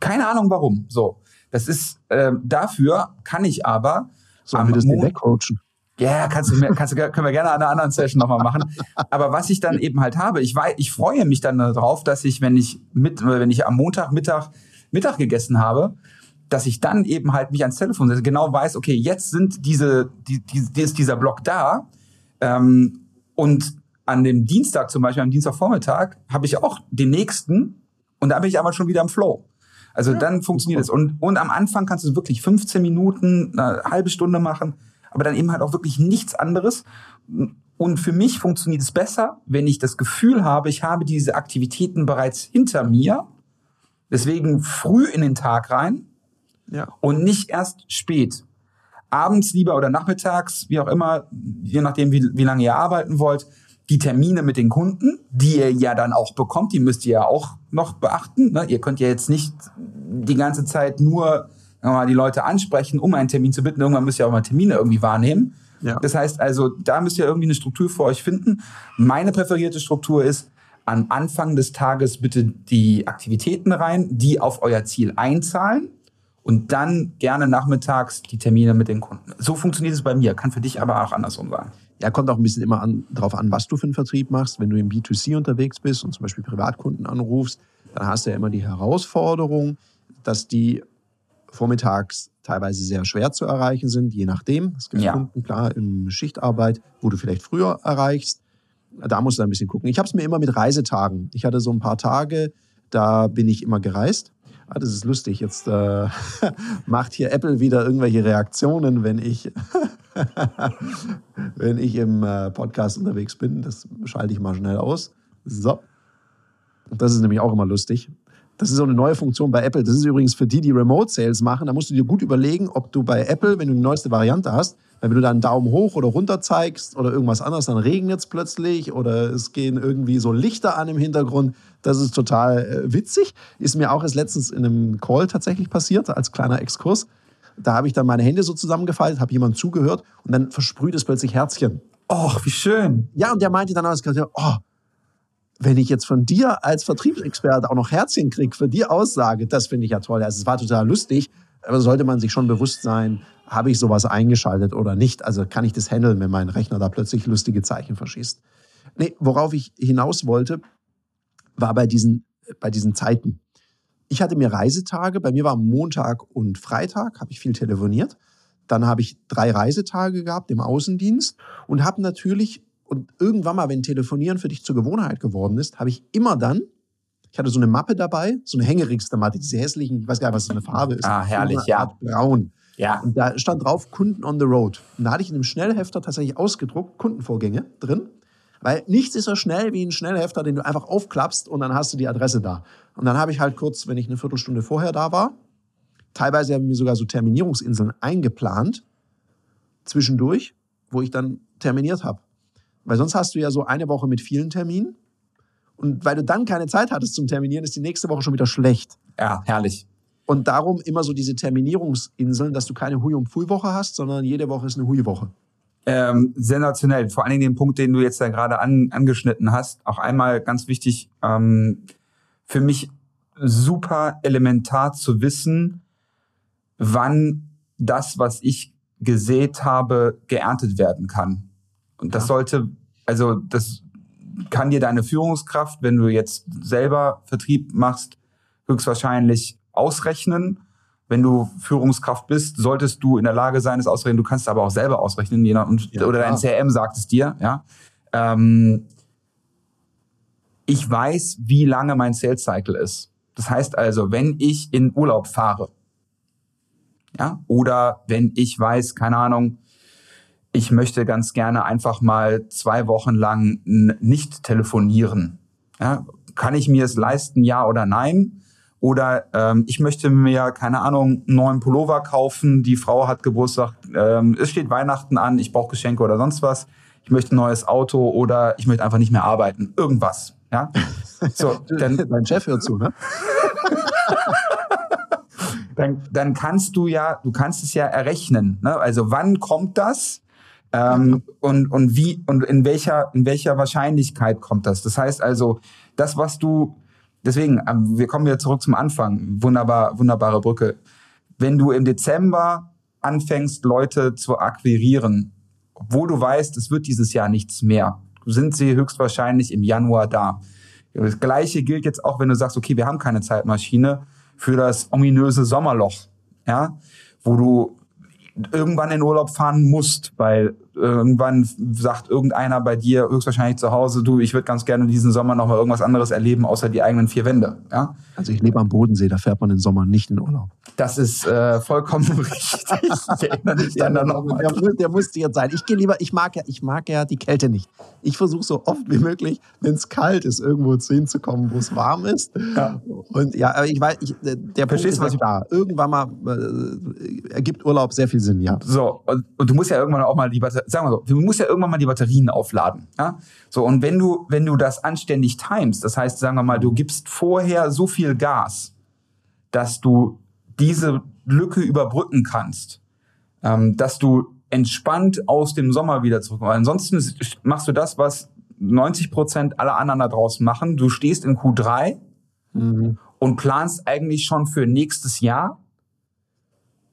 keine Ahnung warum. So, das ist äh, dafür kann ich aber Sollen wir das Mo wegcoachen? Ja, kannst du, kannst du, können wir gerne an einer anderen Session nochmal machen. Aber was ich dann eben halt habe, ich weiß, ich freue mich dann darauf, dass ich, wenn ich mit, wenn ich am Montag Mittag Mittag gegessen habe, dass ich dann eben halt mich ans Telefon setze, genau weiß, okay, jetzt sind diese, die, die, ist dieser Block da ähm, und an dem Dienstag zum Beispiel, am Dienstagvormittag, habe ich auch den nächsten und da bin ich aber schon wieder im Flow. Also ja. dann funktioniert es. Und, und am Anfang kannst du wirklich 15 Minuten, eine halbe Stunde machen, aber dann eben halt auch wirklich nichts anderes. Und für mich funktioniert es besser, wenn ich das Gefühl habe, ich habe diese Aktivitäten bereits hinter mir. Deswegen früh in den Tag rein ja. und nicht erst spät. Abends lieber oder nachmittags, wie auch immer, je nachdem, wie, wie lange ihr arbeiten wollt, die Termine mit den Kunden, die ihr ja dann auch bekommt, die müsst ihr ja auch noch beachten. Ne? Ihr könnt ja jetzt nicht die ganze Zeit nur mal, die Leute ansprechen, um einen Termin zu bitten. Irgendwann müsst ihr auch mal Termine irgendwie wahrnehmen. Ja. Das heißt also, da müsst ihr irgendwie eine Struktur für euch finden. Meine präferierte Struktur ist, am Anfang des Tages bitte die Aktivitäten rein, die auf euer Ziel einzahlen und dann gerne nachmittags die Termine mit den Kunden. So funktioniert es bei mir, kann für dich aber auch andersrum sein. Ja, kommt auch ein bisschen immer an, darauf an, was du für einen Vertrieb machst. Wenn du im B2C unterwegs bist und zum Beispiel Privatkunden anrufst, dann hast du ja immer die Herausforderung, dass die vormittags teilweise sehr schwer zu erreichen sind, je nachdem. Es gibt Ja. Kunden, klar, in Schichtarbeit, wo du vielleicht früher erreichst. Da musst du ein bisschen gucken. Ich habe es mir immer mit Reisetagen. Ich hatte so ein paar Tage, da bin ich immer gereist. Ah, das ist lustig. Jetzt äh, macht hier Apple wieder irgendwelche Reaktionen, wenn ich, wenn ich im äh, Podcast unterwegs bin. Das schalte ich mal schnell aus. So. Das ist nämlich auch immer lustig. Das ist so eine neue Funktion bei Apple. Das ist übrigens für die, die Remote Sales machen. Da musst du dir gut überlegen, ob du bei Apple, wenn du die neueste Variante hast, weil wenn du da einen Daumen hoch oder runter zeigst oder irgendwas anderes, dann regnet es plötzlich oder es gehen irgendwie so Lichter an im Hintergrund. Das ist total äh, witzig. Ist mir auch erst letztens in einem Call tatsächlich passiert, als kleiner Exkurs. Da habe ich dann meine Hände so zusammengefaltet, habe jemand zugehört und dann versprüht es plötzlich Herzchen. Och, wie schön. Ja, und der meinte dann auch, oh, wenn ich jetzt von dir als Vertriebsexperte auch noch Herzchen kriege für die Aussage, das finde ich ja toll. Also es war total lustig, aber sollte man sich schon bewusst sein, habe ich sowas eingeschaltet oder nicht? Also kann ich das handeln, wenn mein Rechner da plötzlich lustige Zeichen verschießt? Nee, worauf ich hinaus wollte, war bei diesen, bei diesen Zeiten. Ich hatte mir Reisetage, bei mir war Montag und Freitag, habe ich viel telefoniert. Dann habe ich drei Reisetage gehabt im Außendienst und habe natürlich, und irgendwann mal, wenn Telefonieren für dich zur Gewohnheit geworden ist, habe ich immer dann, ich hatte so eine Mappe dabei, so eine Hängerigster-Mappe, diese hässlichen, ich weiß gar nicht, was für eine Farbe ist. Ah, herrlich, So eine ja. Art Braun. Ja. Und da stand drauf Kunden on the road. Und da hatte ich in einem Schnellhefter tatsächlich ausgedruckt, Kundenvorgänge drin. Weil nichts ist so schnell wie ein Schnellhefter, den du einfach aufklappst und dann hast du die Adresse da. Und dann habe ich halt kurz, wenn ich eine Viertelstunde vorher da war, teilweise haben wir sogar so Terminierungsinseln eingeplant, zwischendurch, wo ich dann terminiert habe. Weil sonst hast du ja so eine Woche mit vielen Terminen. Und weil du dann keine Zeit hattest zum Terminieren, ist die nächste Woche schon wieder schlecht. Ja, herrlich. Und darum immer so diese Terminierungsinseln, dass du keine Hui- und Pfui-Woche hast, sondern jede Woche ist eine Hui-Woche. Ähm, sensationell. Vor allen Dingen den Punkt, den du jetzt da gerade an, angeschnitten hast. Auch einmal ganz wichtig, ähm, für mich super elementar zu wissen, wann das, was ich gesät habe, geerntet werden kann. Und das Ja. sollte, also das kann dir deine Führungskraft, wenn du jetzt selber Vertrieb machst, höchstwahrscheinlich ausrechnen. Wenn du Führungskraft bist, solltest du in der Lage sein, es auszurechnen. Du kannst es aber auch selber ausrechnen, je nach, Ja, oder dein. CRM sagt es dir. Ja. Ähm, ich weiß, wie lange mein Sales Cycle ist. Das heißt also, wenn ich in Urlaub fahre, ja, oder wenn ich weiß, keine Ahnung, ich möchte ganz gerne einfach mal zwei Wochen lang nicht telefonieren. Ja, kann ich mir es leisten, ja oder nein? Oder ähm, ich möchte mir, keine Ahnung, einen neuen Pullover kaufen, die Frau hat Geburtstag, ähm, es steht Weihnachten an, ich brauche Geschenke oder sonst was. Ich möchte ein neues Auto oder ich möchte einfach nicht mehr arbeiten. Irgendwas. Ja? So, dann, Dein Chef hört zu, ne? dann, dann kannst du ja, du kannst es ja errechnen. Ne? Also wann kommt das? Ähm, und, und wie und in welcher, in welcher Wahrscheinlichkeit kommt das? Das heißt also, das, was du, deswegen, ähm, wir kommen wieder zurück zum Anfang. Wunderbar, wunderbare Brücke. Wenn du im Dezember anfängst, Leute zu akquirieren, obwohl du weißt, es wird dieses Jahr nichts mehr, sind sie höchstwahrscheinlich im Januar da. Das Gleiche gilt jetzt auch, wenn du sagst, okay, wir haben keine Zeitmaschine für das ominöse Sommerloch, ja, wo du irgendwann in Urlaub fahren musst, weil irgendwann sagt irgendeiner bei dir höchstwahrscheinlich zu Hause, du, ich würde ganz gerne diesen Sommer noch mal irgendwas anderes erleben, außer die eigenen vier Wände, ja. Also ich lebe am Bodensee, da fährt man im Sommer nicht in Urlaub. Das ist äh, vollkommen richtig. Ich erinnere mich dann, dann noch mal. der, der musste jetzt sein. Ich gehe lieber, ich mag ja, ich mag ja die Kälte nicht. Ich versuche so oft wie möglich, wenn es kalt ist, irgendwo zu hinzukommen, wo es warm ist. Ja. Und ja, aber ich weiß, ich, der Punkt Verstehst ist du, was ich- da. Irgendwann mal äh, ergibt Urlaub sehr viel Sinn, ja. So, und, und du musst ja irgendwann auch mal die sagen wir so, du musst ja irgendwann mal die Batterien aufladen. Ja? So, und wenn du, wenn du das anständig timest, das heißt, sagen wir mal, du gibst vorher so viel Gas, dass du diese Lücke überbrücken kannst, ähm, dass du entspannt aus dem Sommer wieder zurückkommst. Ansonsten machst du das, was 90 Prozent aller anderen da draußen machen. Du stehst in Q3 Mhm. und planst eigentlich schon für nächstes Jahr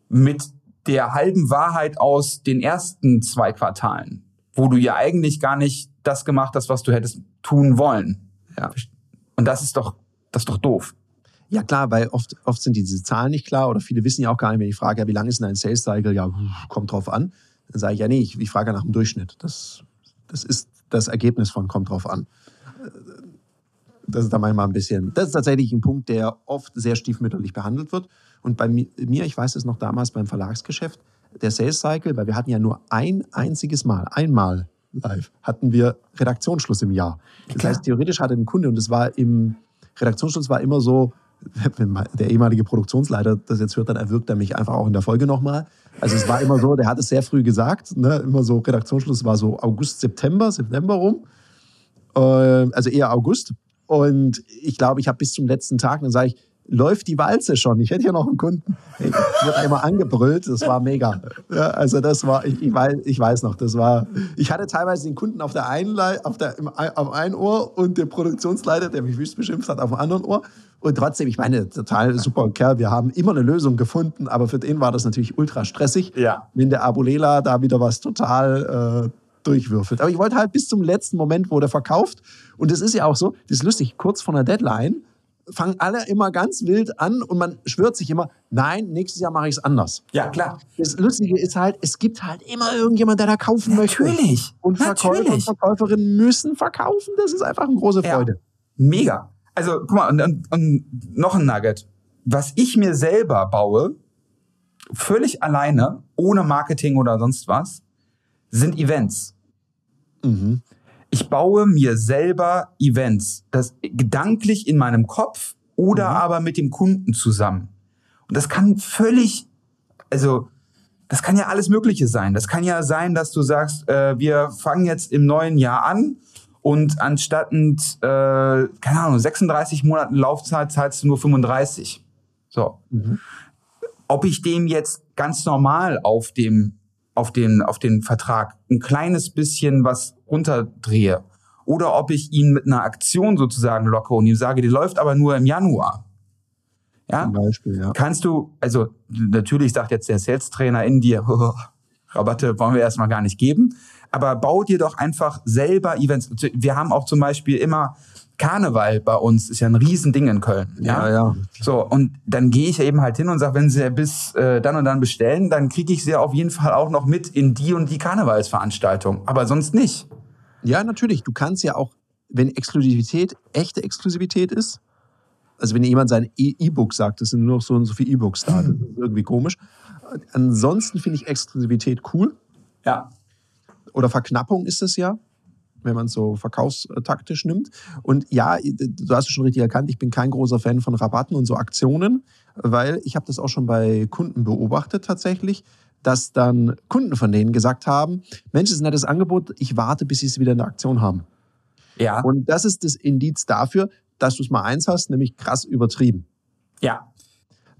mit der halben Wahrheit aus den ersten zwei Quartalen, wo du ja eigentlich gar nicht das gemacht hast, was du hättest tun wollen. Ja. Und das ist doch, das ist doch doof. Ja klar, weil oft, oft sind diese Zahlen nicht klar oder viele wissen ja auch gar nicht, wenn ich frage, ja, wie lange ist denn ein Sales Cycle? Ja, kommt drauf an. Dann sage ich, ja, nee, ich, ich frage nach dem Durchschnitt. Das, das ist das Ergebnis von kommt drauf an. Das ist da manchmal ein bisschen, das ist tatsächlich ein Punkt, der oft sehr stiefmütterlich behandelt wird. Und bei mir, ich weiß es noch damals beim Verlagsgeschäft, der Sales Cycle, weil wir hatten ja nur ein einziges Mal, einmal live, hatten wir Redaktionsschluss im Jahr. Das Klar. heißt, theoretisch hatte ein Kunde, und es war im Redaktionsschluss war immer so, wenn der ehemalige Produktionsleiter das jetzt hört, dann erwirkt er mich einfach auch in der Folge nochmal. Also es war immer so, der hat es sehr früh gesagt, ne? immer so Redaktionsschluss war so August, September, September rum, äh, also eher August. Und ich glaube, ich habe bis zum letzten Tag, dann sage ich, läuft die Walze schon. Ich hätte hier noch einen Kunden. Ich wurde einmal angebrüllt, das war mega. Ja, also das war, ich, ich, weiß, ich weiß noch, das war, ich hatte teilweise den Kunden auf der einen, auf, der, auf ein Ohr und den Produktionsleiter, der mich wüst beschimpft hat, auf dem anderen Ohr. Und trotzdem, ich meine, total super Kerl. Wir haben immer eine Lösung gefunden, aber für den war das natürlich ultra stressig, ja. wenn der Abulela da wieder was total äh, durchwürfelt. Aber ich wollte halt bis zum letzten Moment, wo der verkauft. Und das ist ja auch so, das ist lustig, kurz vor einer Deadline fangen alle immer ganz wild an und man schwört sich immer, nein, nächstes Jahr mache ich es anders. Ja, klar. Das Lustige ist halt, es gibt halt immer irgendjemand, der da kaufen möchte. Natürlich. Und Verkäufer Natürlich. und Verkäuferinnen müssen verkaufen. Das ist einfach eine große Freude. Ja, mega. Also, guck mal, und, und, und noch ein Nugget. Was ich mir selber baue, völlig alleine, ohne Marketing oder sonst was, sind Events. Mhm ich baue mir selber Events, das gedanklich in meinem Kopf oder mhm. aber mit dem Kunden zusammen. Und das kann völlig, also das kann ja alles Mögliche sein. Das kann ja sein, dass du sagst, äh, wir fangen jetzt im neuen Jahr an und anstatt, äh, keine Ahnung, 36 Monaten Laufzeit zahlst du nur 35. So. Mhm. Ob ich dem jetzt ganz normal auf dem auf den, auf den Vertrag ein kleines bisschen was runterdrehe oder ob ich ihn mit einer Aktion sozusagen locke und ihm sage, die läuft aber nur im Januar. Ja? Zum Beispiel, ja. Kannst du, also natürlich sagt jetzt der Sales-Trainer in dir, oh, Rabatte wollen wir erstmal gar nicht geben, aber bau dir doch einfach selber Events. Wir haben auch zum Beispiel immer Karneval bei uns ist ja ein Riesending in Köln. Ja, ja. ja. So, und dann gehe ich eben halt hin und sage, wenn sie bis äh, dann und dann bestellen, dann kriege ich sie auf jeden Fall auch noch mit in die und die Karnevalsveranstaltung. Aber sonst nicht. Ja, natürlich. Du kannst ja auch, wenn Exklusivität echte Exklusivität ist, also wenn jemand sein e- E-Book sagt, das sind nur noch so und so viele E-Books da, das ist irgendwie komisch. Ansonsten finde ich Exklusivität cool. Ja. Oder Verknappung ist es ja wenn man es so verkaufstaktisch nimmt. Und ja, du hast es schon richtig erkannt, ich bin kein großer Fan von Rabatten und so Aktionen, weil ich habe das auch schon bei Kunden beobachtet tatsächlich, dass dann Kunden von denen gesagt haben, Mensch, das ist ein nettes Angebot, ich warte, bis sie es wieder in der Aktion haben. Ja. Und das ist das Indiz dafür, dass du es mal eins hast, nämlich krass übertrieben. Ja.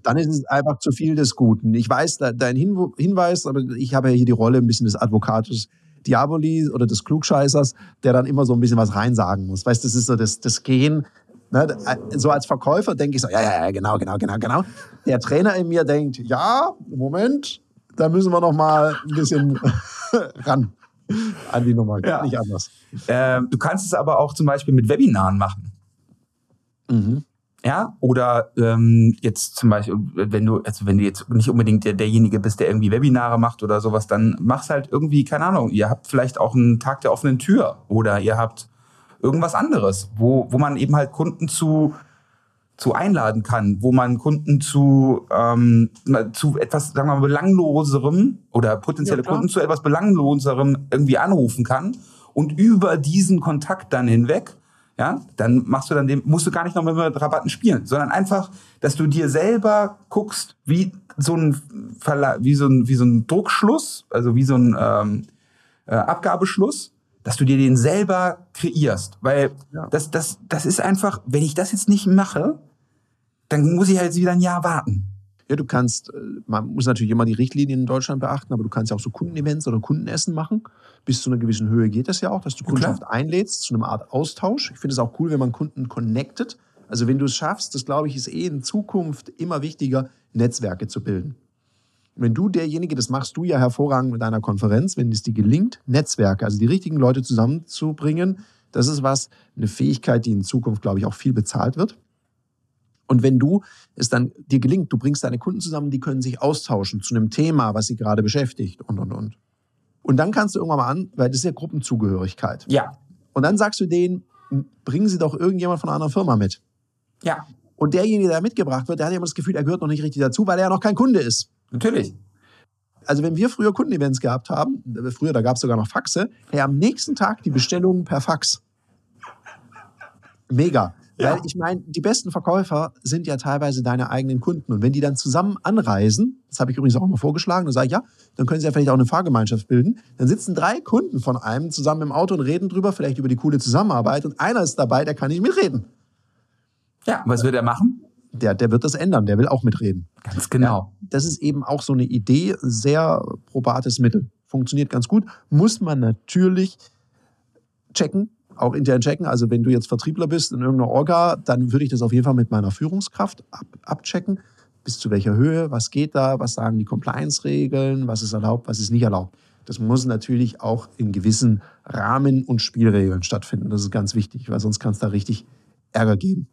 Dann ist es einfach zu viel des Guten. Ich weiß dein Hinweis, aber ich habe ja hier die Rolle ein bisschen des Advokatus Diaboli oder des Klugscheißers, der dann immer so ein bisschen was reinsagen muss. Weißt, das ist so das, das Gehen. Ne? So als Verkäufer denke ich so, ja, ja, ja, genau, genau, genau, genau. Der Trainer in mir denkt, ja, Moment, da müssen wir noch mal ein bisschen ran an die Nummer. Ja. Nicht anders. Äh, du kannst es aber auch zum Beispiel mit Webinaren machen. Mhm. Ja, oder ähm, jetzt zum Beispiel, wenn du, also wenn du jetzt nicht unbedingt der, derjenige bist, der irgendwie Webinare macht oder sowas, dann mach's halt irgendwie, keine Ahnung, ihr habt vielleicht auch einen Tag der offenen Tür oder ihr habt irgendwas anderes, wo, wo man eben halt Kunden zu, zu einladen kann, wo man Kunden zu, ähm, zu etwas, sagen wir mal, belangloserem oder potenzielle ja, Kunden zu etwas belangloserem irgendwie anrufen kann und über diesen Kontakt dann hinweg ja, dann machst du dann dem, musst du gar nicht noch mit Rabatten spielen, sondern einfach, dass du dir selber guckst, wie so ein, Verla wie so ein, wie so ein Druckschluss, also wie so ein ähm, äh, Abgabeschluss, dass du dir den selber kreierst. Weil ja. das, das, das ist einfach, wenn ich das jetzt nicht mache, dann muss ich halt wieder ein Jahr warten. Ja, du kannst, äh, man muss natürlich immer die Richtlinien in Deutschland beachten, aber du kannst ja auch so Kundenevents oder Kundenessen machen. Bis zu einer gewissen Höhe geht das ja auch, dass du Kundschaft Klar. einlädst zu einer Art Austausch. Ich finde es auch cool, wenn man Kunden connectet. Also wenn du es schaffst, das glaube ich, ist eh in Zukunft immer wichtiger, Netzwerke zu bilden. Wenn du derjenige, das machst du ja hervorragend mit deiner Konferenz, wenn es dir gelingt, Netzwerke, also die richtigen Leute zusammenzubringen, das ist was, eine Fähigkeit, die in Zukunft, glaube ich, auch viel bezahlt wird. Und wenn du es dann dir gelingt, du bringst deine Kunden zusammen, die können sich austauschen zu einem Thema, was sie gerade beschäftigt und, und, und. Und dann kannst du irgendwann mal an, weil das ist ja Gruppenzugehörigkeit. Ja. Und dann sagst du denen, bringen sie doch irgendjemand von einer anderen Firma mit. Ja. Und derjenige, der mitgebracht wird, der hat ja immer das Gefühl, er gehört noch nicht richtig dazu, weil er ja noch kein Kunde ist. Natürlich. Also wenn wir früher Kundenevents gehabt haben, früher, da gab es sogar noch Faxe, ja, am nächsten Tag die Bestellungen per Fax. Mega. Ja. Weil ich meine, die besten Verkäufer sind ja teilweise deine eigenen Kunden. Und wenn die dann zusammen anreisen, das habe ich übrigens auch mal vorgeschlagen, dann sage ich, ja, dann können sie ja vielleicht auch eine Fahrgemeinschaft bilden. Dann sitzen drei Kunden von einem zusammen im Auto und reden drüber, vielleicht über die coole Zusammenarbeit. Und einer ist dabei, der kann nicht mitreden. Ja, was wird er machen? Der, der wird das ändern, der will auch mitreden. Ganz genau. Ja, das ist eben auch so eine Idee, sehr probates Mittel. Funktioniert ganz gut. Muss man natürlich checken, auch intern checken. Also wenn du jetzt Vertriebler bist in irgendeiner Orga, dann würde ich das auf jeden Fall mit meiner Führungskraft ab, abchecken. Bis zu welcher Höhe, was geht da, was sagen die Compliance-Regeln, was ist erlaubt, was ist nicht erlaubt. Das muss natürlich auch in gewissen Rahmen und Spielregeln stattfinden. Das ist ganz wichtig, weil sonst kann es da richtig Ärger geben.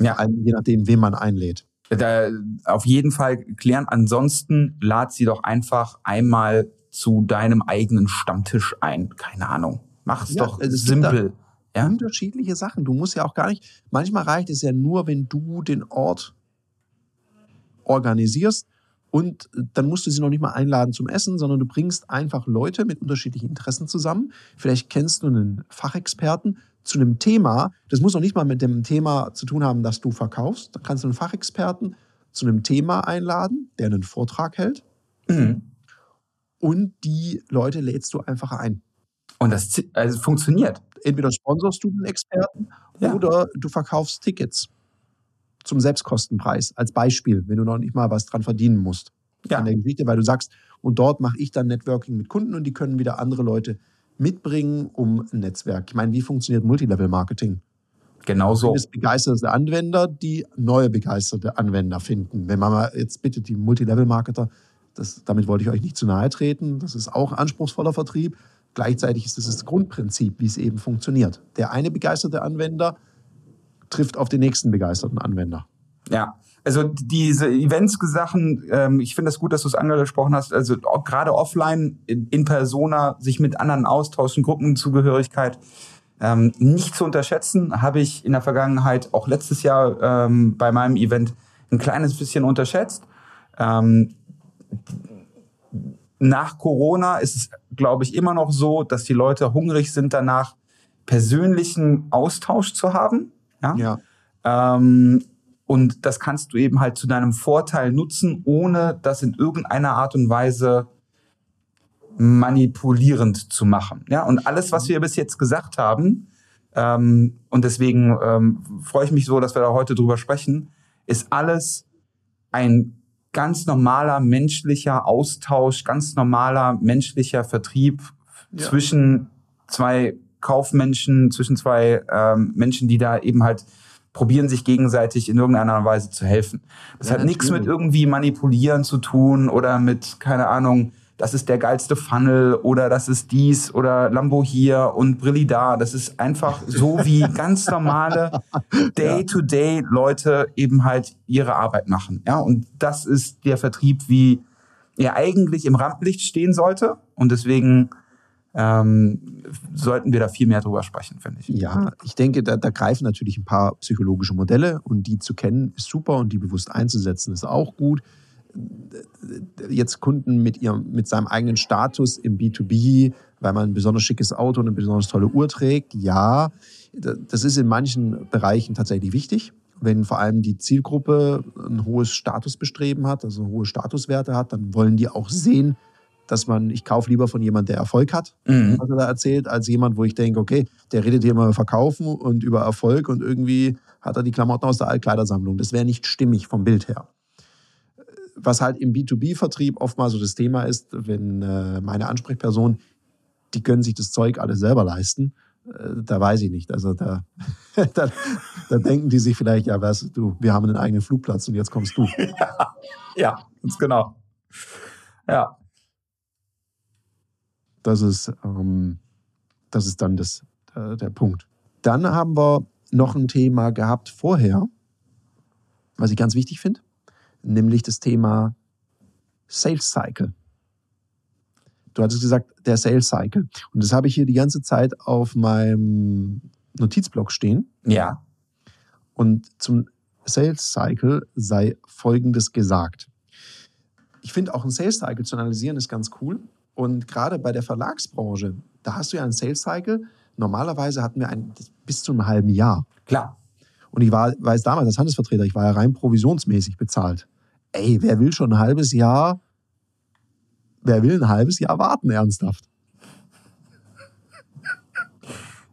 Ja. Je nachdem, wen man einlädt. Da auf jeden Fall klären. Ansonsten lad sie doch einfach einmal zu deinem eigenen Stammtisch ein. Keine Ahnung. Mach es ja, doch es simpel. Ja? Unterschiedliche Sachen. Du musst ja auch gar nicht. Manchmal reicht es ja nur, wenn du den Ort organisierst und dann musst du sie noch nicht mal einladen zum Essen, sondern du bringst einfach Leute mit unterschiedlichen Interessen zusammen. Vielleicht kennst du einen Fachexperten zu einem Thema. Das muss noch nicht mal mit dem Thema zu tun haben, das du verkaufst. Da kannst du einen Fachexperten zu einem Thema einladen, der einen Vortrag hält. Mhm. Und die Leute lädst du einfach ein. Und das also funktioniert. Entweder sponsorst du den Experten ja. oder du verkaufst Tickets zum Selbstkostenpreis als Beispiel, wenn du noch nicht mal was dran verdienen musst ja. an der Geschichte, weil du sagst, und dort mache ich dann Networking mit Kunden und die können wieder andere Leute mitbringen, um ein Netzwerk. Ich meine, wie funktioniert Multilevel-Marketing? Genau so. Es begeisterte Anwender, die neue begeisterte Anwender finden. Wenn man mal jetzt bitte die Multilevel-Marketer, damit wollte ich euch nicht zu nahe treten, das ist auch anspruchsvoller Vertrieb. Gleichzeitig ist es das Grundprinzip, wie es eben funktioniert. Der eine begeisterte Anwender trifft auf den nächsten begeisterten Anwender. Ja, also diese Events-Sachen, ähm, ich finde es das gut, dass du es angesprochen hast. Also gerade offline, in, in, Persona, sich mit anderen austauschen, Gruppenzugehörigkeit. Ähm, nicht zu unterschätzen, habe ich in der Vergangenheit, auch letztes Jahr ähm, bei meinem Event, ein kleines bisschen unterschätzt. Ähm, nach Corona ist es, glaube ich, immer noch so, dass die Leute hungrig sind danach, persönlichen Austausch zu haben. Ja. ja. Ähm, und das kannst du eben halt zu deinem Vorteil nutzen, ohne das in irgendeiner Art und Weise manipulierend zu machen. Ja, und alles, was wir bis jetzt gesagt haben, ähm, und deswegen ähm, freue ich mich so, dass wir da heute drüber sprechen, ist alles ein ganz normaler menschlicher Austausch, ganz normaler menschlicher Vertrieb ja. zwischen zwei Kaufmenschen, zwischen zwei ähm, Menschen, die da eben halt probieren, sich gegenseitig in irgendeiner Weise zu helfen. Das ja, hat nichts mit irgendwie manipulieren zu tun oder mit, keine Ahnung, das ist der geilste Funnel oder das ist dies oder Lambo hier und Brilli da. Das ist einfach so, wie ganz normale Day-to-Day-Leute eben halt ihre Arbeit machen. Ja, und das ist der Vertrieb, wie er eigentlich im Rampenlicht stehen sollte. Und deswegen ähm, sollten wir da viel mehr drüber sprechen, finde ich. Ja, ich denke, da, da, greifen natürlich ein paar psychologische Modelle und die zu kennen ist super und die bewusst einzusetzen ist auch gut jetzt Kunden mit, ihrem, mit seinem eigenen Status im B2B, weil man ein besonders schickes Auto und eine besonders tolle Uhr trägt, ja, das ist in manchen Bereichen tatsächlich wichtig. Wenn vor allem die Zielgruppe ein hohes Statusbestreben hat, also hohe Statuswerte hat, dann wollen die auch sehen, dass man, ich kaufe lieber von jemandem, der Erfolg hat, mhm. was er da erzählt, als jemand, wo ich denke, okay, der redet hier immer über Verkaufen und über Erfolg und irgendwie hat er die Klamotten aus der Altkleidersammlung. Das wäre nicht stimmig vom Bild her was halt im B2B-Vertrieb oftmals so das Thema ist, wenn äh, meine Ansprechperson, die können sich das Zeug alles selber leisten. Äh, da weiß ich nicht. Also da, da, da, denken die sich vielleicht, ja, was, du, wir haben einen eigenen Flugplatz und jetzt kommst du. Ja, ja ganz genau. Ja. Das ist, ähm, das ist dann das, äh, der Punkt. Dann haben wir noch ein Thema gehabt vorher. was ich ganz wichtig finde, nämlich das Thema Sales Cycle. Du hattest gesagt, der Sales Cycle. Und das habe ich hier die ganze Zeit auf meinem Notizblock stehen. Ja. Und zum Sales Cycle sei Folgendes gesagt. Ich finde auch ein Sales Cycle zu analysieren ist ganz cool. Und gerade bei der Verlagsbranche, da hast du ja einen Sales Cycle. Normalerweise hatten wir einen bis zu einem halben Jahr. Klar. Und ich war, weiß damals als Handelsvertreter, ich war ja rein provisionsmäßig bezahlt. Ey, wer will schon ein halbes Jahr, wer will ein halbes Jahr warten, ernsthaft?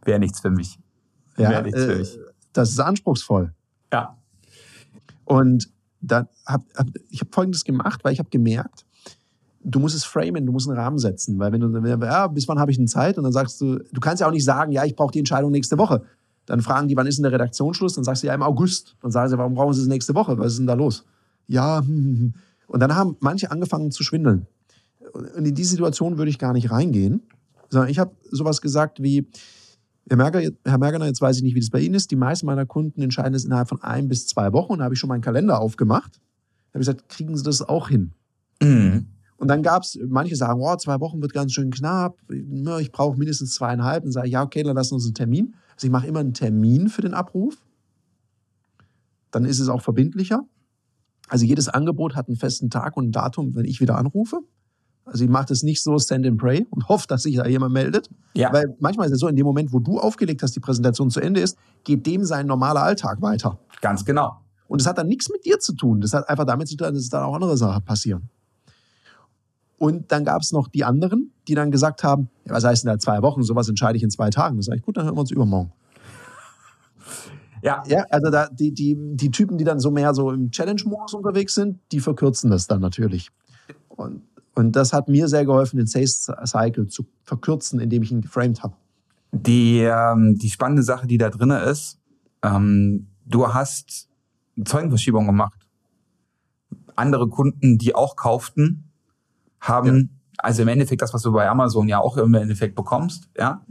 Wäre nichts für mich. Ja, Wäre nichts für äh, mich. das ist anspruchsvoll. Ja. Und dann hab, hab, ich habe Folgendes gemacht, weil ich habe gemerkt, du musst es framen, du musst einen Rahmen setzen. Weil wenn du, wenn, ja, bis wann habe ich denn Zeit? Und dann sagst du, du kannst ja auch nicht sagen, ja, ich brauche die Entscheidung nächste Woche. Dann fragen die, wann ist denn der Redaktionsschluss? Dann sagst du, ja, im August. Dann sagen sie, warum brauchen sie es nächste Woche? Was ist denn da los? Ja, hm, hm, hm. Und dann haben manche angefangen zu schwindeln. Und in die Situation würde ich gar nicht reingehen, sondern ich habe sowas gesagt wie, Herr, Merger, Herr Mergener, jetzt weiß ich nicht, wie das bei Ihnen ist. Die meisten meiner Kunden entscheiden es innerhalb von ein bis zwei Wochen. Und da habe ich schon meinen Kalender aufgemacht. Da habe ich gesagt, kriegen Sie das auch hin? Mhm. Und dann gab es, manche sagen, oh, zwei Wochen wird ganz schön knapp, ich brauche mindestens zweieinhalb. Dann sage ich, ja, okay, dann lassen wir uns einen Termin. Also ich mache immer einen Termin für den Abruf. Dann ist es auch verbindlicher. Also jedes Angebot hat einen festen Tag und ein Datum, wenn ich wieder anrufe. Also ich mache das nicht so Stand and Pray und hoffe, dass sich da jemand meldet. Ja. Weil manchmal ist es so, in dem Moment, wo du aufgelegt hast, die Präsentation zu Ende ist, geht dem sein normaler Alltag weiter. Ganz genau. Und das hat dann nichts mit dir zu tun. Das hat einfach damit zu tun, dass dann auch andere Sachen passieren. Und dann gab es noch die anderen, die dann gesagt haben, ja, was heißt denn da zwei Wochen? Sowas entscheide ich in zwei Tagen. Da sage ich, gut, dann hören wir uns übermorgen. Ja. Ja, also da, die, die, die Typen, die dann so mehr so im Challenge-Modus unterwegs sind, die verkürzen das dann natürlich. Und, und das hat mir sehr geholfen, den Sales Cycle zu verkürzen, indem ich ihn geframed habe. Die, ähm, die spannende Sache, die da drin ist, ähm, du hast Zeugenverschiebung gemacht. Andere Kunden, die auch kauften, haben, also im Endeffekt das, was du bei Amazon ja auch im Endeffekt bekommst, ja.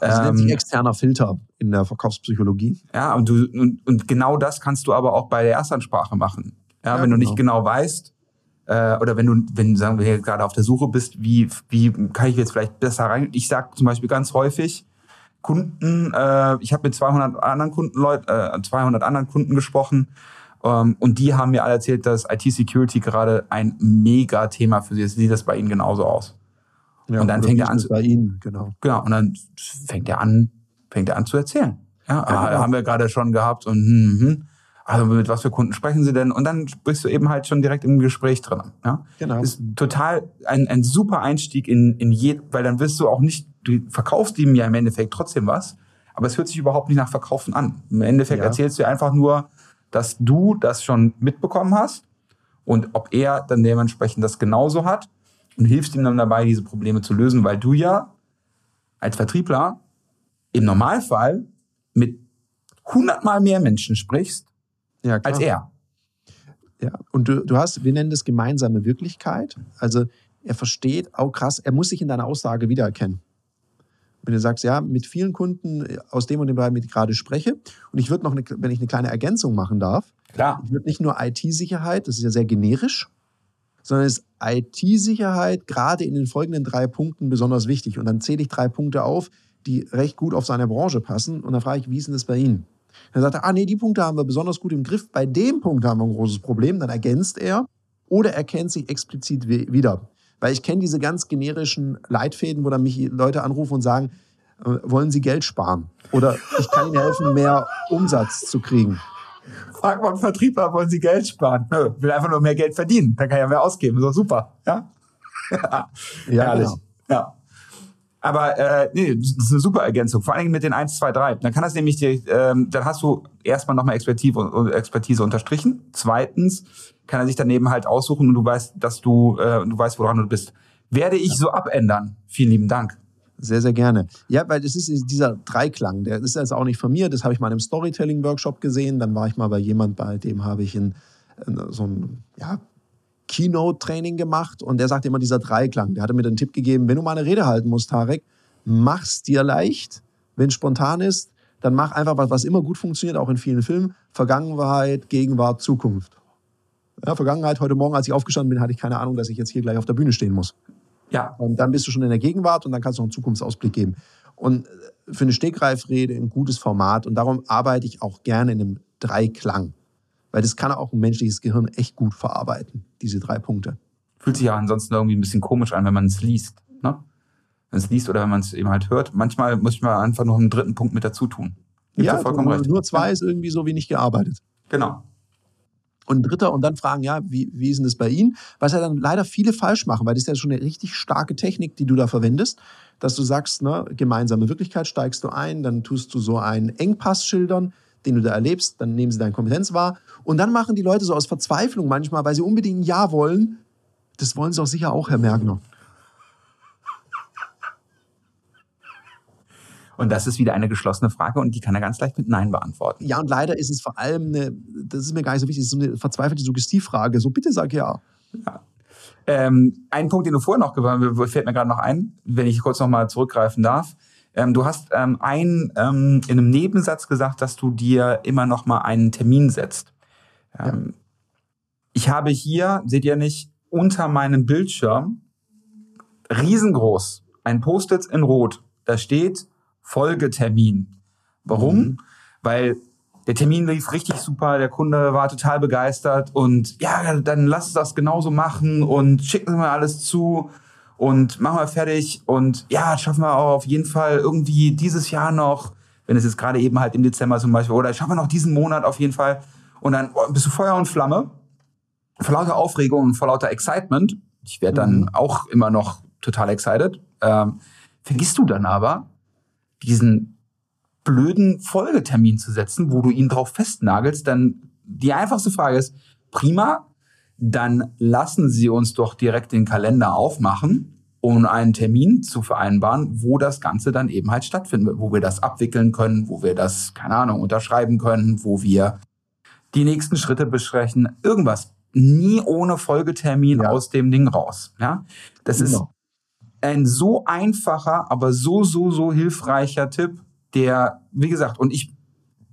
Das nennt sich Ähm, externer Filter in der Verkaufspsychologie. Ja, und, du, und, und genau das kannst du aber auch bei der Erstansprache machen. Ja, Ja, wenn du genau. nicht genau weißt, äh, oder wenn du, wenn sagen wir gerade auf der Suche bist, wie, wie kann ich jetzt vielleicht besser rein? Ich sage zum Beispiel ganz häufig, Kunden, äh, ich habe mit 200 anderen Kunden, Leut, äh, 200 anderen Kunden gesprochen und die haben mir alle erzählt, dass IT-Security gerade ein Mega-Thema für sie ist. Sieht das bei ihnen genauso aus? Ja, Und dann fängt er an zu- bei Ihnen, genau. Genau, und dann fängt er an, fängt er an zu erzählen. Ja, ah, genau. haben wir gerade schon gehabt und hm, hm. Also mit was für Kunden sprechen Sie denn? Und dann bist du eben halt schon direkt im Gespräch drin. Ja? Genau. Ist total ein, ein super Einstieg in, in je, weil dann wirst du auch nicht, du verkaufst ihm ja im Endeffekt trotzdem was, aber es hört sich überhaupt nicht nach Verkaufen an. Im Endeffekt Ja. erzählst du einfach nur, dass du das schon mitbekommen hast und ob er dann dementsprechend das genauso hat und hilfst ihm dann dabei, diese Probleme zu lösen, weil du ja als Vertriebler im Normalfall mit hundertmal mehr Menschen sprichst Ja, als er. Ja, und du, du hast, wir nennen das gemeinsame Wirklichkeit. Also er versteht, auch krass, er muss sich in deiner Aussage wiedererkennen. Wenn du sagst, ja, mit vielen Kunden aus dem und dem Bereich, mit dem ich gerade spreche, und ich würde noch, eine, wenn ich eine kleine Ergänzung machen darf, Klar. ich würde nicht nur IT-Sicherheit, das ist ja sehr generisch, sondern es ist IT-Sicherheit gerade in den folgenden drei Punkten besonders wichtig. Und dann zähle ich drei Punkte auf, die recht gut auf seine Branche passen. Und dann frage ich, wie ist denn das bei Ihnen? Dann sagt er, ah nee, die Punkte haben wir besonders gut im Griff. Bei dem Punkt haben wir ein großes Problem. Dann ergänzt er oder erkennt sich explizit wi- wieder. Weil ich kenne diese ganz generischen Leitfäden, wo dann mich Leute anrufen und sagen, äh, wollen Sie Geld sparen? Oder ich kann Ihnen helfen, mehr Umsatz zu kriegen. Frag mal einen Vertriebler, wollen Sie Geld sparen? Nö, will einfach nur mehr Geld verdienen. Dann kann er mehr ausgeben. Doch super. Ja? Ja, Herrlich. genau. Ja. Aber äh, nee, das ist eine super Ergänzung. Vor allen Dingen mit den 1, 2, 3. Dann kann das nämlich, dir, ähm, dann hast du erstmal nochmal Expertise, Expertise unterstrichen. Zweitens kann er sich daneben halt aussuchen und du weißt, dass du, äh, du weißt, woran du bist. Werde ich so abändern. Vielen lieben Dank. Sehr, sehr gerne. Ja, weil es ist dieser Dreiklang, der ist jetzt auch nicht von mir, das habe ich mal im Storytelling-Workshop gesehen, dann war ich mal bei jemand, bei dem habe ich in, in so ein ja, Keynote-Training gemacht und der sagt immer dieser Dreiklang. Der hatte mir den Tipp gegeben, wenn du mal eine Rede halten musst, Tarek, mach's dir leicht. Wenn spontan ist, dann mach einfach was, was immer gut funktioniert, auch in vielen Filmen. Vergangenheit, Gegenwart, Zukunft. Ja, Vergangenheit, heute Morgen, als ich aufgestanden bin, hatte ich keine Ahnung, dass ich jetzt hier gleich auf der Bühne stehen muss. Ja. Und dann bist du schon in der Gegenwart und dann kannst du noch einen Zukunftsausblick geben. Und für eine Stegreifrede ein gutes Format. Und darum arbeite ich auch gerne in einem Dreiklang. Weil das kann auch ein menschliches Gehirn echt gut verarbeiten, diese drei Punkte. Fühlt sich ja ansonsten irgendwie ein bisschen komisch an, wenn man es liest. Ne? Wenn man es liest oder wenn man es eben halt hört. Manchmal muss man einfach noch einen dritten Punkt mit dazu tun. Gibt ja, vollkommen nur, recht. nur zwei ist irgendwie so wenig gearbeitet. Genau. Und ein dritter und dann fragen, ja, wie, wie ist denn das bei Ihnen? Was ja dann leider viele falsch machen, weil das ist ja schon eine richtig starke Technik, die du da verwendest, dass du sagst, ne, gemeinsame Wirklichkeit steigst du ein, dann tust du so einen Engpass schildern, den du da erlebst, dann nehmen sie deine Kompetenz wahr und dann machen die Leute so aus Verzweiflung manchmal, weil sie unbedingt ein Ja wollen, das wollen sie auch sicher auch, Herr Mergner. Und das ist wieder eine geschlossene Frage und die kann er ganz leicht mit Nein beantworten. Ja, und leider ist es vor allem eine, das ist mir gar nicht so wichtig, es ist so eine verzweifelte Suggestivfrage. So, bitte sag ja. ja. Ähm, ein Punkt, den du vorher noch gewöhnt fällt mir gerade noch ein, wenn ich kurz noch mal zurückgreifen darf. Ähm, du hast ähm, ein, ähm, in einem Nebensatz gesagt, dass du dir immer noch mal einen Termin setzt. Ja. Ähm, ich habe hier, seht ihr nicht, unter meinem Bildschirm riesengroß ein Post-it in Rot. Da steht Folgetermin. Warum? Mhm. Weil der Termin lief richtig super, der Kunde war total begeistert und ja, dann lass das genauso machen und schicken mir alles zu und machen wir fertig. Und ja, schaffen wir auch auf jeden Fall irgendwie dieses Jahr noch, wenn es jetzt gerade eben halt im Dezember zum Beispiel, oder schaffen wir noch diesen Monat auf jeden Fall. Und dann oh, bist du Feuer und Flamme, vor lauter Aufregung und vor lauter Excitement, ich werde dann mhm. auch immer noch total excited, ähm, vergisst du dann aber, diesen blöden Folgetermin zu setzen, wo du ihn drauf festnagelst, dann die einfachste Frage ist, prima, dann lassen Sie uns doch direkt den Kalender aufmachen, um einen Termin zu vereinbaren, wo das Ganze dann eben halt stattfindet, wo wir das abwickeln können, wo wir das, keine Ahnung, unterschreiben können, wo wir die nächsten Schritte besprechen, irgendwas. Nie ohne Folgetermin ja. aus dem Ding raus. Ja, das genau. ist ein so einfacher, aber so, so, so hilfreicher Tipp, der, wie gesagt, und ich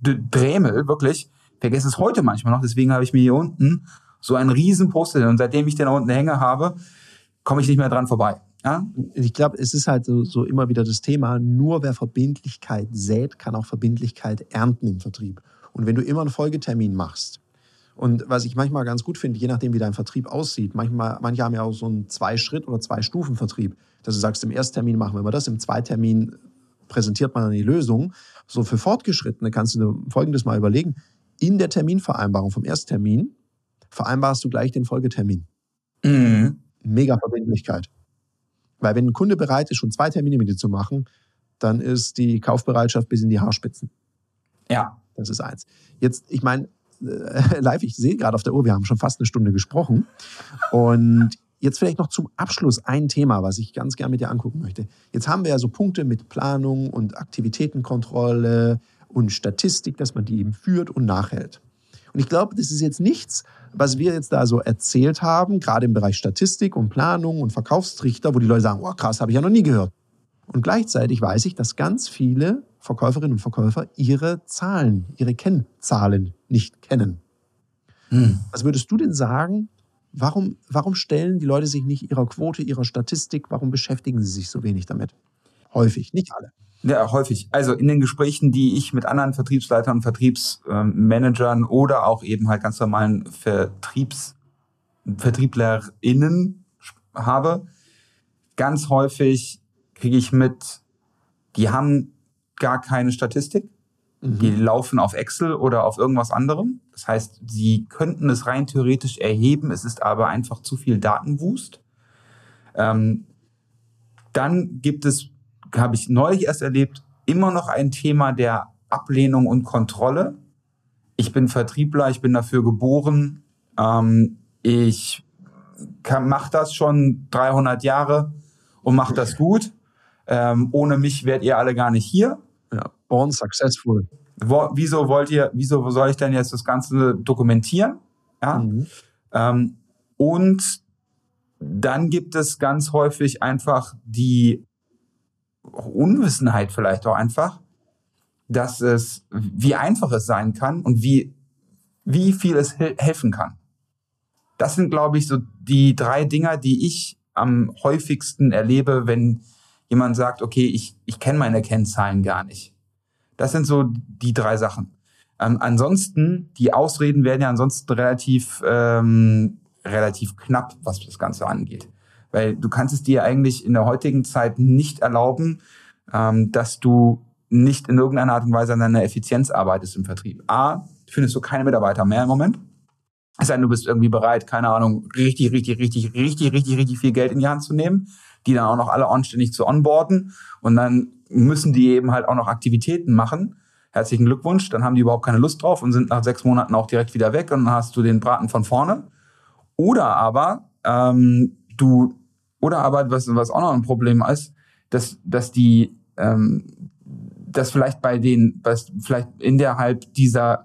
drämel wirklich, vergesse es heute manchmal noch, deswegen habe ich mir hier unten so einen riesen Poster und seitdem ich den da unten hänge habe, komme ich nicht mehr dran vorbei. Ja? Ich glaube, es ist halt so, so immer wieder das Thema, nur wer Verbindlichkeit sät, kann auch Verbindlichkeit ernten im Vertrieb. Und wenn du immer einen Folgetermin machst, und was ich manchmal ganz gut finde, je nachdem, wie dein Vertrieb aussieht, manchmal, manche haben ja auch so einen Zwei-Schritt- oder Zwei-Stufen-Vertrieb dass du sagst, im Ersttermin machen wir mal das, im Zweitermin präsentiert man dann die Lösung. So für Fortgeschrittene kannst du folgendes mal überlegen. In der Terminvereinbarung vom Ersttermin vereinbarst du gleich den Folgetermin. Mhm. Mega Verbindlichkeit. Weil wenn ein Kunde bereit ist, schon zwei Termine mit dir zu machen, dann ist die Kaufbereitschaft bis in die Haarspitzen. Ja. Das ist eins. Jetzt, ich meine, äh, live, ich sehe gerade auf der Uhr, wir haben schon fast eine Stunde gesprochen. Und Jetzt vielleicht noch zum Abschluss ein Thema, was ich ganz gerne mit dir angucken möchte. Jetzt haben wir ja so Punkte mit Planung und Aktivitätenkontrolle und Statistik, dass man die eben führt und nachhält. Und ich glaube, das ist jetzt nichts, was wir jetzt da so erzählt haben, gerade im Bereich Statistik und Planung und Verkaufstrichter, wo die Leute sagen, oh krass, habe ich ja noch nie gehört. Und gleichzeitig weiß ich, dass ganz viele Verkäuferinnen und Verkäufer ihre Zahlen, ihre Kennzahlen nicht kennen. Hm. Was würdest du denn sagen, Warum, warum stellen die Leute sich nicht ihrer Quote, ihrer Statistik, warum beschäftigen sie sich so wenig damit? Häufig, nicht alle. Ja, häufig. Also in den Gesprächen, die ich mit anderen Vertriebsleitern und Vertriebsmanagern oder auch eben halt ganz normalen Vertriebs, VertrieblerInnen habe, ganz häufig kriege ich mit, die haben gar keine Statistik Mhm. Die laufen auf Excel oder auf irgendwas anderem. Das heißt, sie könnten es rein theoretisch erheben, es ist aber einfach zu viel Datenwust. Ähm, dann gibt es, habe ich neulich erst erlebt, immer noch ein Thema der Ablehnung und Kontrolle. Ich bin Vertriebler, ich bin dafür geboren. Ähm, ich mache das schon 300 Jahre und mache das gut. Ähm, ohne mich wärt ihr alle gar nicht hier. Ja, born successful. Wo, wieso wollt ihr, wieso soll ich denn jetzt das Ganze dokumentieren? Ja. Mhm. Ähm, und dann gibt es ganz häufig einfach die Unwissenheit vielleicht auch einfach. dass es, wie einfach es sein kann und wie, wie viel es helfen kann. Das sind, glaube ich, so die drei Dinger, die ich am häufigsten erlebe, wenn jemand sagt, okay, ich, ich kenne meine Kennzahlen gar nicht. Das sind so die drei Sachen. Ähm, ansonsten, die Ausreden werden ja ansonsten relativ, ähm, relativ knapp, was das Ganze angeht. Weil du kannst es dir eigentlich in der heutigen Zeit nicht erlauben, ähm, dass du nicht in irgendeiner Art und Weise an deiner Effizienz arbeitest im Vertrieb. A, findest du keine Mitarbeiter mehr im Moment. Es sei denn, du bist irgendwie bereit, keine Ahnung, richtig, richtig, richtig, richtig, richtig, richtig viel Geld in die Hand zu nehmen, die dann auch noch alle anständig zu onboarden und dann müssen die eben halt auch noch Aktivitäten machen. Herzlichen Glückwunsch, dann haben die überhaupt keine Lust drauf und sind nach sechs Monaten auch direkt wieder weg und dann hast du den Braten von vorne. Oder aber ähm, du, oder aber was, was auch noch ein Problem ist, dass, dass die, ähm, dass vielleicht bei den, was vielleicht innerhalb dieser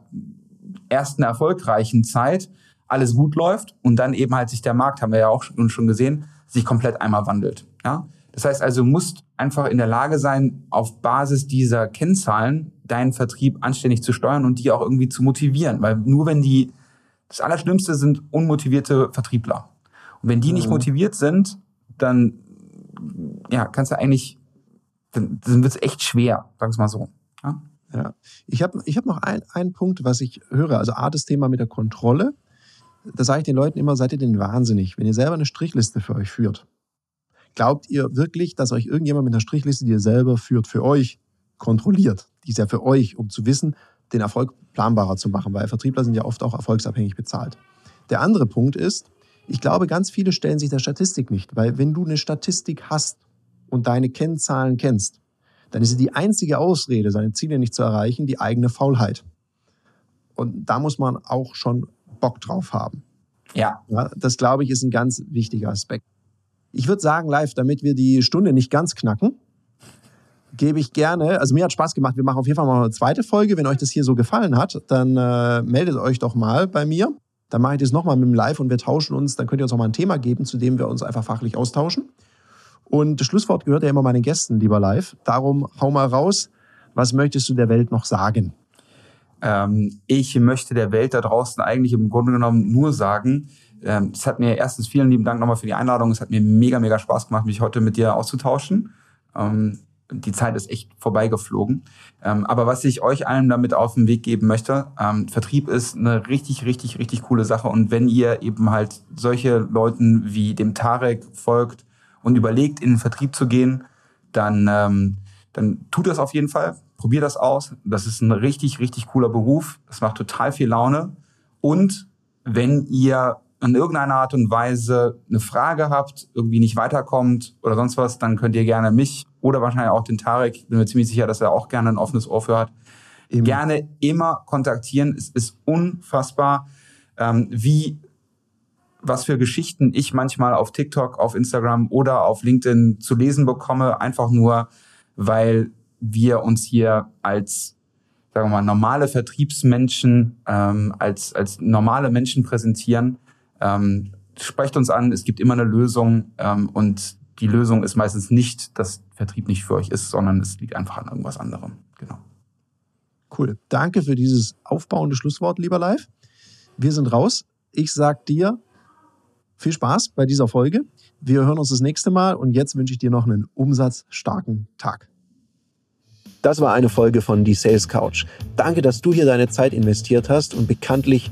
ersten erfolgreichen Zeit alles gut läuft und dann eben halt sich der Markt, haben wir ja auch schon gesehen, sich komplett einmal wandelt. Ja? Das heißt also, du musst einfach in der Lage sein, auf Basis dieser Kennzahlen deinen Vertrieb anständig zu steuern und die auch irgendwie zu motivieren. Weil nur wenn die, das Allerschlimmste sind unmotivierte Vertriebler. Und wenn die nicht mhm. motiviert sind, dann ja, kannst du eigentlich, dann, dann wird es echt schwer, sagen wir mal so. Ja, ja. ich habe ich hab noch ein, einen Punkt, was ich höre. Also A, das Thema mit der Kontrolle. Da sage ich den Leuten immer, seid ihr denn wahnsinnig, wenn ihr selber eine Strichliste für euch führt. Glaubt ihr wirklich, dass euch irgendjemand mit einer Strichliste, die ihr selber führt, für euch kontrolliert? Die ist ja für euch, um zu wissen, den Erfolg planbarer zu machen, weil Vertriebler sind ja oft auch erfolgsabhängig bezahlt. Der andere Punkt ist, ich glaube, ganz viele stellen sich der Statistik nicht, weil wenn du eine Statistik hast und deine Kennzahlen kennst, dann ist die einzige Ausrede, seine Ziele nicht zu erreichen, die eigene Faulheit. Und da muss man auch schon Bock drauf haben. Ja. ja das, glaube ich, ist ein ganz wichtiger Aspekt. Ich würde sagen, live, damit wir die Stunde nicht ganz knacken, gebe ich gerne, also mir hat Spaß gemacht, wir machen auf jeden Fall mal eine zweite Folge. Wenn euch das hier so gefallen hat, dann äh, meldet euch doch mal bei mir. Dann mache ich das nochmal mit dem Live und wir tauschen uns. Dann könnt ihr uns auch mal ein Thema geben, zu dem wir uns einfach fachlich austauschen. Und das Schlusswort gehört ja immer meinen Gästen, lieber Live. Darum hau mal raus. Was möchtest du der Welt noch sagen? Ähm, ich möchte der Welt da draußen eigentlich im Grunde genommen nur sagen, ähm, es hat mir erstens vielen lieben Dank nochmal für die Einladung. Es hat mir mega, mega Spaß gemacht, mich heute mit dir auszutauschen. Ähm, die Zeit ist echt vorbeigeflogen. Ähm, aber was ich euch allen damit auf den Weg geben möchte, ähm, Vertrieb ist eine richtig, richtig, richtig coole Sache. Und wenn ihr eben halt solche Leuten wie dem Tarek folgt und überlegt, in den Vertrieb zu gehen, dann, ähm, dann tut das auf jeden Fall. Probiert das aus. Das ist ein richtig, richtig cooler Beruf. Das macht total viel Laune. Und wenn ihr in irgendeiner Art und Weise eine Frage habt, irgendwie nicht weiterkommt oder sonst was, dann könnt ihr gerne mich oder wahrscheinlich auch den Tarek, ich bin mir ziemlich sicher, dass er auch gerne ein offenes Ohr für hat, Eben. gerne immer kontaktieren. Es ist unfassbar, ähm, wie was für Geschichten ich manchmal auf TikTok, auf Instagram oder auf LinkedIn zu lesen bekomme, einfach nur, weil wir uns hier als sagen wir mal, normale Vertriebsmenschen ähm, als, als normale Menschen präsentieren ähm, sprecht uns an, es gibt immer eine Lösung ähm, und die Lösung ist meistens nicht, dass Vertrieb nicht für euch ist, sondern es liegt einfach an irgendwas anderem. Genau. Cool. Danke für dieses aufbauende Schlusswort, lieber Live. Wir sind raus. Ich sag dir viel Spaß bei dieser Folge. Wir hören uns das nächste Mal und jetzt wünsche ich dir noch einen umsatzstarken Tag. Das war eine Folge von Die Sales Couch. Danke, dass du hier deine Zeit investiert hast und bekanntlich